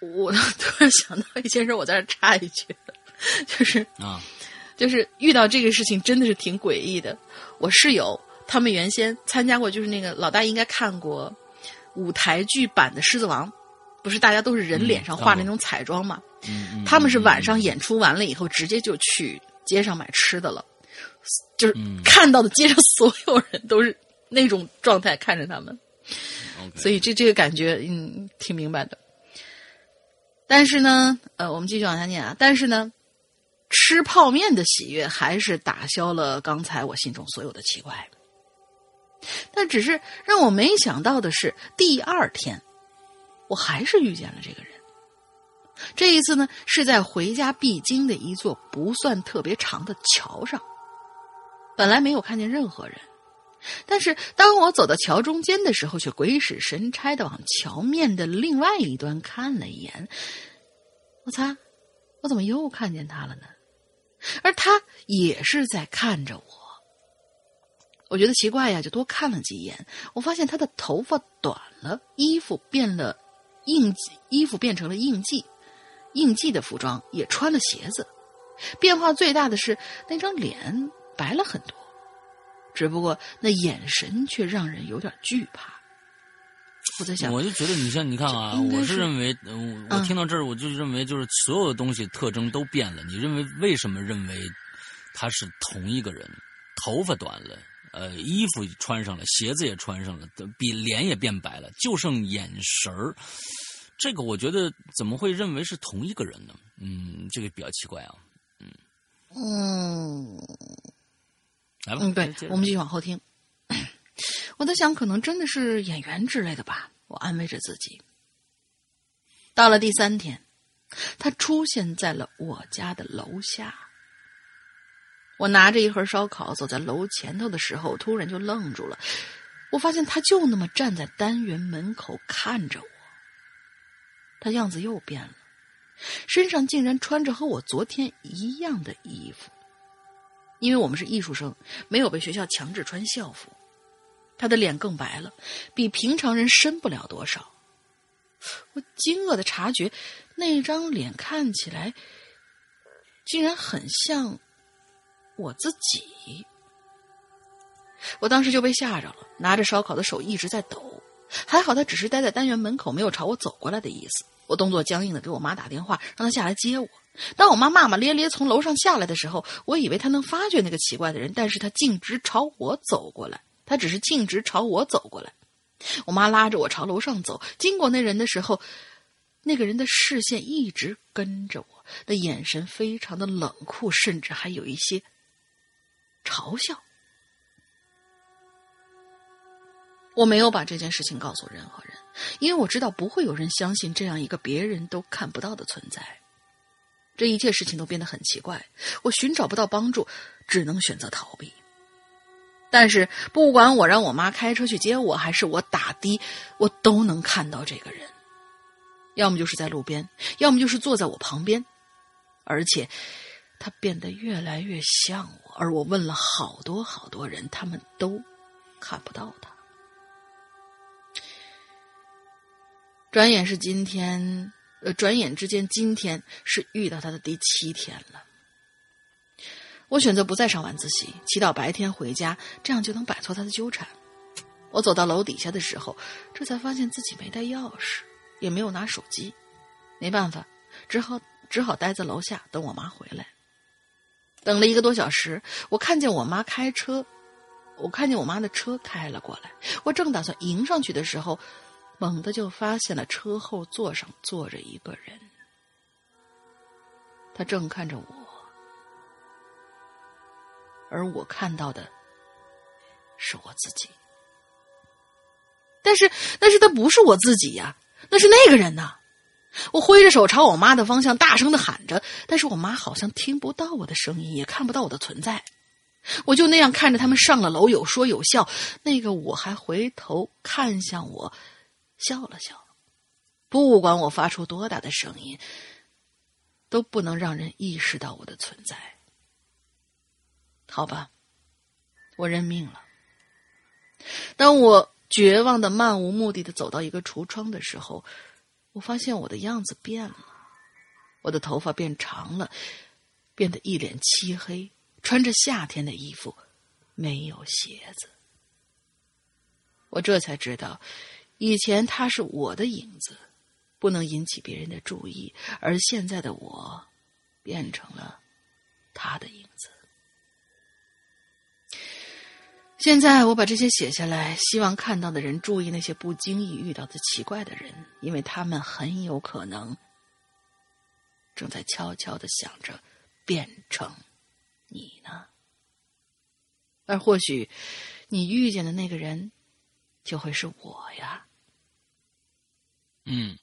我我突然想到一件事，我在这插一句，就是啊。就是遇到这个事情真的是挺诡异的。我室友他们原先参加过，就是那个老大应该看过舞台剧版的《狮子王》，不是大家都是人脸上画那种彩妆嘛？嗯他们是晚上演出完了以后，直接就去街上买吃的了，就是看到的街上所有人都是那种状态看着他们，所以这这个感觉嗯挺明白的。但是呢，呃，我们继续往下念啊。但是呢。吃泡面的喜悦还是打消了刚才我心中所有的奇怪，但只是让我没想到的是，第二天我还是遇见了这个人。这一次呢，是在回家必经的一座不算特别长的桥上。本来没有看见任何人，但是当我走到桥中间的时候，却鬼使神差的往桥面的另外一端看了一眼。我擦，我怎么又看见他了呢？而他也是在看着我，我觉得奇怪呀，就多看了几眼。我发现他的头发短了，衣服变了印记，衣服变成了印记，印记的服装也穿了鞋子。变化最大的是那张脸白了很多，只不过那眼神却让人有点惧怕。我在想，我就觉得你像你看啊，我是认为，我听到这儿，我就认为就是所有的东西特征都变了。你认为为什么认为他是同一个人？头发短了，呃，衣服穿上了，鞋子也穿上了，比脸也变白了，就剩眼神儿。这个我觉得怎么会认为是同一个人呢？嗯，这个比较奇怪啊。嗯嗯，来吧，嗯，对，我们继续往后听。我在想，可能真的是演员之类的吧。我安慰着自己。到了第三天，他出现在了我家的楼下。我拿着一盒烧烤走在楼前头的时候，突然就愣住了。我发现他就那么站在单元门口看着我。他样子又变了，身上竟然穿着和我昨天一样的衣服。因为我们是艺术生，没有被学校强制穿校服。他的脸更白了，比平常人深不了多少。我惊愕的察觉，那张脸看起来竟然很像我自己。我当时就被吓着了，拿着烧烤的手一直在抖。还好他只是待在单元门口，没有朝我走过来的意思。我动作僵硬的给我妈打电话，让她下来接我。当我妈骂骂咧咧从楼上下来的时候，我以为她能发觉那个奇怪的人，但是她径直朝我走过来。她只是径直朝我走过来。我妈拉着我朝楼上走，经过那人的时候，那个人的视线一直跟着我，的眼神非常的冷酷，甚至还有一些嘲笑。我没有把这件事情告诉任何人，因为我知道不会有人相信这样一个别人都看不到的存在。这一切事情都变得很奇怪，我寻找不到帮助，只能选择逃避。但是，不管我让我妈开车去接我，还是我打的，我都能看到这个人，要么就是在路边，要么就是坐在我旁边，而且他变得越来越像我。而我问了好多好多人，他们都看不到他。转眼是今天，呃，转眼之间，今天是遇到他的第七天了。我选择不再上晚自习，祈祷白天回家，这样就能摆脱他的纠缠。我走到楼底下的时候，这才发现自己没带钥匙，也没有拿手机，没办法，只好只好待在楼下等我妈回来。等了一个多小时，我看见我妈开车，我看见我妈的车开了过来，我正打算迎上去的时候。猛地就发现了车后座上坐着一个人，他正看着我，而我看到的是我自己。但是，但是他不是我自己呀，那是那个人呐！我挥着手朝我妈的方向大声的喊着，但是我妈好像听不到我的声音，也看不到我的存在。我就那样看着他们上了楼，有说有笑。那个我还回头看向我。笑了笑，不管我发出多大的声音，都不能让人意识到我的存在。好吧，我认命了。当我绝望的、漫无目的的走到一个橱窗的时候，我发现我的样子变了，我的头发变长了，变得一脸漆黑，穿着夏天的衣服，没有鞋子。我这才知道。以前他是我的影子，不能引起别人的注意，而现在的我变成了他的影子。现在我把这些写下来，希望看到的人注意那些不经意遇到的奇怪的人，因为他们很有可能正在悄悄的想着变成你呢。而或许你遇见的那个人。就会是我呀，嗯，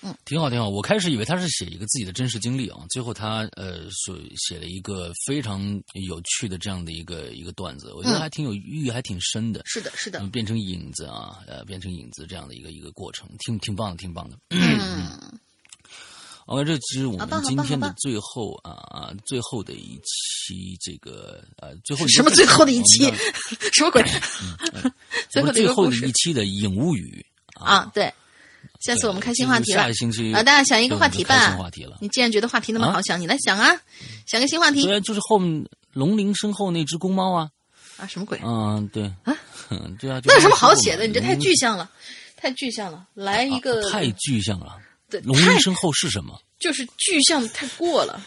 嗯，挺好，挺好。我开始以为他是写一个自己的真实经历啊，最后他呃，所写了一个非常有趣的这样的一个一个段子，我觉得还挺有寓意，还挺深的。是的，是的，变成影子啊，呃，变成影子这样的一个一个过程，挺挺棒的，挺棒的。嗯。OK，这其实我们今天的最后啊啊，最后的一期这个呃，最后什么最后的一期？什么鬼？最后 最后的一期的《影物语》啊，对，下次我们开新话题了。下个星期啊，大家想一个话题吧。新话题了。你既然觉得话题那么好想，你来想啊，想个新话题。对，就是后面龙鳞身后那只公猫啊。啊，什么鬼？嗯，对啊，对啊。那有什么好写的？你这太具象了，太具象了。来一个，太具象了。龙鳞身后是什么？就是具象太过了，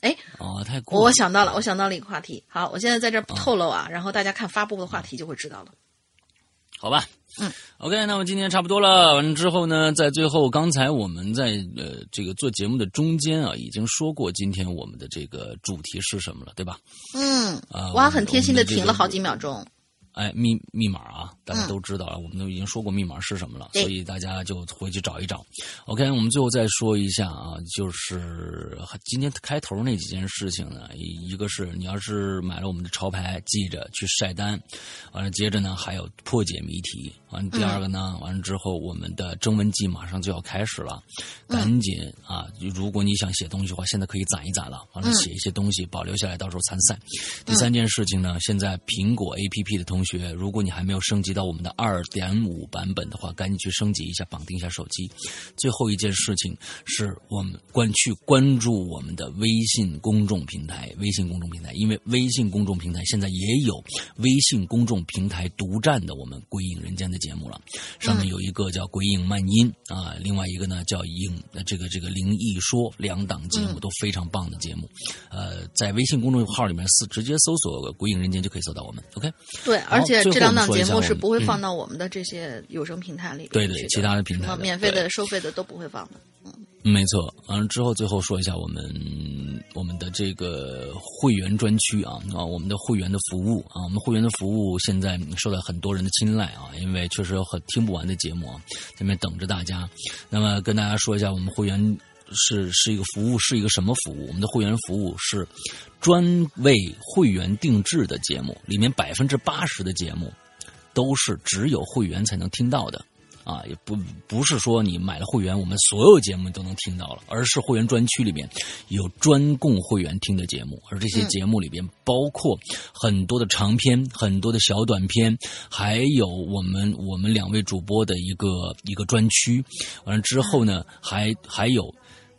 哎，哦，太过了。我想到了，我想到了一个话题。好，我现在在这不透露啊，然后大家看发布的话题就会知道了。好吧，嗯，OK，那么今天差不多了。完了之后呢，在最后，刚才我们在呃这个做节目的中间啊，已经说过今天我们的这个主题是什么了，对吧？嗯，啊，我还很贴心的停了好几秒钟。哎，密密码啊，大家都知道了，我们都已经说过密码是什么了，所以大家就回去找一找。OK，我们最后再说一下啊，就是今天开头那几件事情呢，一个是你要是买了我们的潮牌，记着去晒单，完了接着呢还有破解谜题，完了第二个呢，完了之后我们的征文季马上就要开始了，赶紧啊，如果你想写东西的话，现在可以攒一攒了，完了写一些东西保留下来，到时候参赛。第三件事情呢，现在苹果 APP 的同学，如果你还没有升级到我们的二点五版本的话，赶紧去升级一下，绑定一下手机。最后一件事情是我们关去关注我们的微信公众平台，微信公众平台，因为微信公众平台现在也有微信公众平台独占的我们《鬼影人间》的节目了，上面有一个叫《鬼影漫音》啊，另外一个呢叫影呃这个这个灵异说，两档节目都非常棒的节目，呃，在微信公众号里面是直接搜索“鬼影人间”就可以搜到我们。OK，对，而且这两档节目是不会放到我们的这些有声平台里边对对其他的平台的免费的、收费的都不会放的。嗯没错，完了之后，最后说一下我们我们的这个会员专区啊啊，我们的会员的服务啊，我们会员的服务现在受到很多人的青睐啊，因为确实有很听不完的节目啊，在那边等着大家。那么跟大家说一下，我们会员是是一个服务，是一个什么服务？我们的会员服务是专为会员定制的节目，里面百分之八十的节目都是只有会员才能听到的。啊，也不不是说你买了会员，我们所有节目都能听到了，而是会员专区里面有专供会员听的节目，而这些节目里边包括很多的长篇、很多的小短篇，还有我们我们两位主播的一个一个专区。完了之后呢，还还有。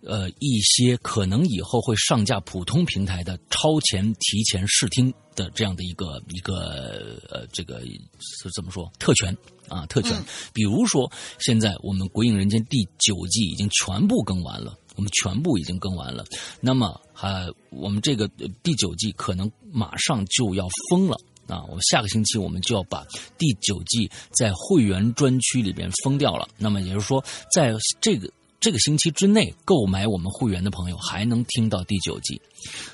呃，一些可能以后会上架普通平台的超前提前试听的这样的一个一个呃，这个是怎么说特权啊？特权，比如说现在我们《鬼影人间》第九季已经全部更完了，我们全部已经更完了。那么还、我们这个呃第九季可能马上就要封了。啊，我们下个星期我们就要把第九季在会员专区里边封掉了。那么也就是说，在这个这个星期之内购买我们会员的朋友还能听到第九集，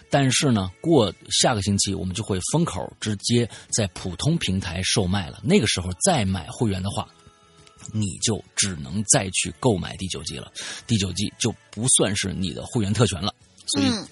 但是呢，过下个星期我们就会封口，直接在普通平台售卖了。那个时候再买会员的话，你就只能再去购买第九集了，第九集就不算是你的会员特权了。所以嗯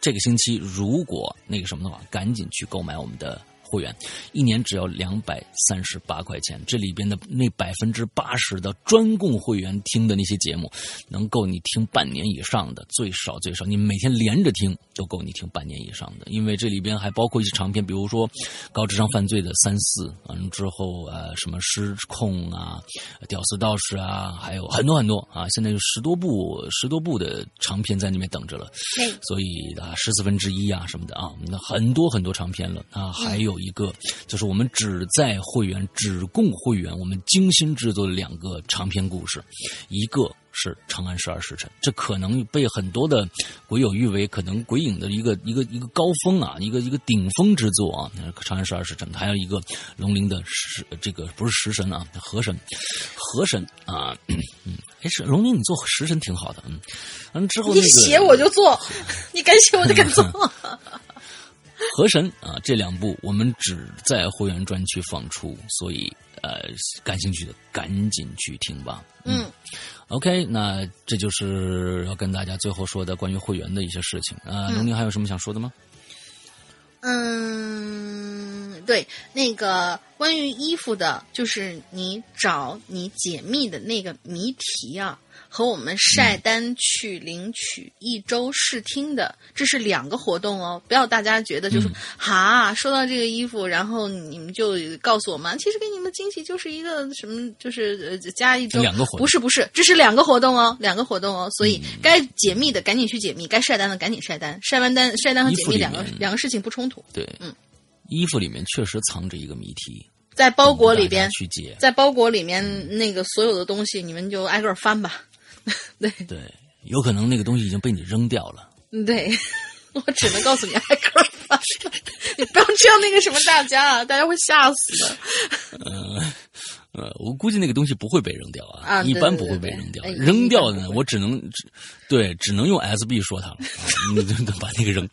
这个星期如果那个什么的话，赶紧去购买我们的会员，一年只要两百三十八块钱。这里边的那百分之八十的专供会员听的那些节目，能够你听半年以上的，最少最少你每天连着听都够你听半年以上的。因为这里边还包括一些长篇，比如说高智商犯罪的三四，完了之后呃什么失控啊、屌丝道士啊，还有很多很多啊，现在有十多部十多部的长篇在那边等着了。哎所以啊，十四分之一啊什么的啊，那很多很多长篇了啊。还有一个就是我们只在会员、只供会员，我们精心制作的两个长篇故事，一个。是《长安十二时辰》，这可能被很多的鬼友誉为可能鬼影的一个一个一个高峰啊，一个一个顶峰之作啊，《长安十二时辰》。还有一个龙鳞的食，这个不是食神啊，河神，河神啊，嗯，哎，是龙鳞，你做食神挺好的，嗯，完了之后、那你、写我就做，你敢写我就敢做。河神啊，这两部我们只在会员专区放出，所以呃，感兴趣的赶紧去听吧。嗯，OK，那这就是要跟大家最后说的关于会员的一些事情啊。龙、宁还有什么想说的吗？嗯，对，那个关于衣服的，就是你找你解密的那个谜题啊，和我们晒单去领取一周试听的，这是两个活动哦。不要大家觉得就是嗯哈、收到这个衣服，然后你们就告诉我们，其实给你们惊喜就是一个什么，就是呃加一周，两个活动不是不是，这是两个活动哦，两个活动哦。所以该解密的赶紧去解密，该晒单的赶紧晒单，晒完单晒单和解密两个两个事情不冲突。对，嗯，衣服里面确实藏着一个谜题，在包裹里边，去解。在包裹里面那个所有的东西，你们就挨个儿翻吧。对对，有可能那个东西已经被你扔掉了。对，我只能告诉你挨个儿翻，你不要这样那个什么大家啊，大家会吓死的。呃，我估计那个东西不会被扔掉啊，啊一般不会被扔掉。哎扔掉的呢，我只能只对，只能用 SB 说他了，啊、你就把那个扔。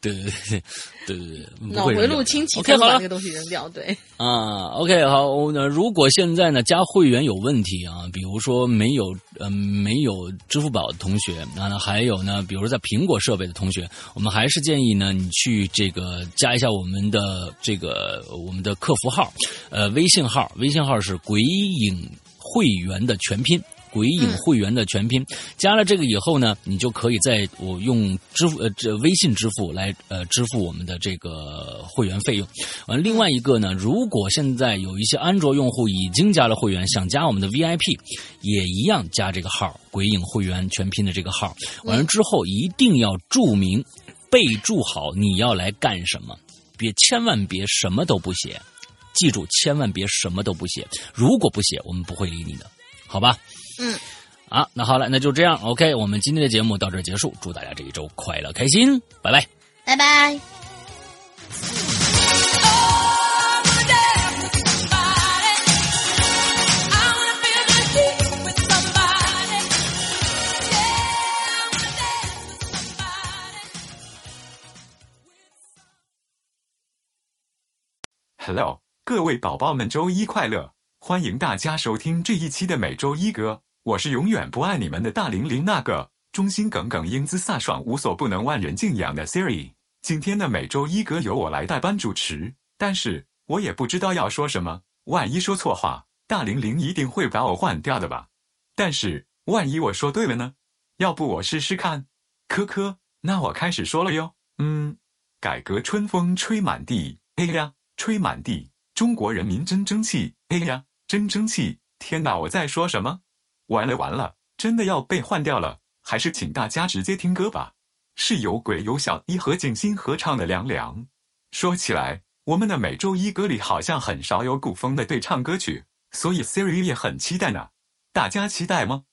对对对对对对对，脑回路清奇 OK，好了把那个东西扔掉。对，啊，OK，好，那如果现在呢加会员有问题啊，比如说没有呃没有支付宝的同学，那还有呢，比如说在苹果设备的同学，我们还是建议呢你去这个加一下我们的这个我们的客服号，呃微信号，微信号是鬼影会员的全拼。鬼影会员的全拼。加了这个以后呢，你就可以在我用支付呃这微信支付来呃支付我们的这个会员费用。完，另外一个呢，如果现在有一些安卓用户已经加了会员，想加我们的 VIP，也一样加这个号“鬼影会员全拼”的这个号。完了之后，一定要注明。备注好你要来干什么，别千万别什么都不写，记住千万别什么都不写，如果不写，我们不会理你的，好吧？嗯，啊，那好了，那就这样，OK，我们今天的节目到这儿结束，祝大家这一周快乐开心，拜拜。拜拜。Hello，各位宝宝们，周一快乐！欢迎大家收听这一期的每周一歌，我是永远不爱你们的大玲玲那个忠心耿耿、英姿飒爽、无所不能、万人敬仰的 Siri。今天的每周一歌由我来代班主持，但是我也不知道要说什么，万一说错话，大玲玲一定会把我换掉的吧？但是万一我说对了呢？要不我试试看？科科，那我开始说了哟。嗯，改革春风吹满地，哎呀！吹满地，中国人民真争气！哎呀，真争气！天哪，我在说什么？完了完了，真的要被换掉了！还是请大家直接听歌吧，是有鬼有小一和景星合唱的《凉凉》。说起来，我们的每周一歌里好像很少有古风的对唱歌曲，所以 Siri 也很期待呢。大家期待吗？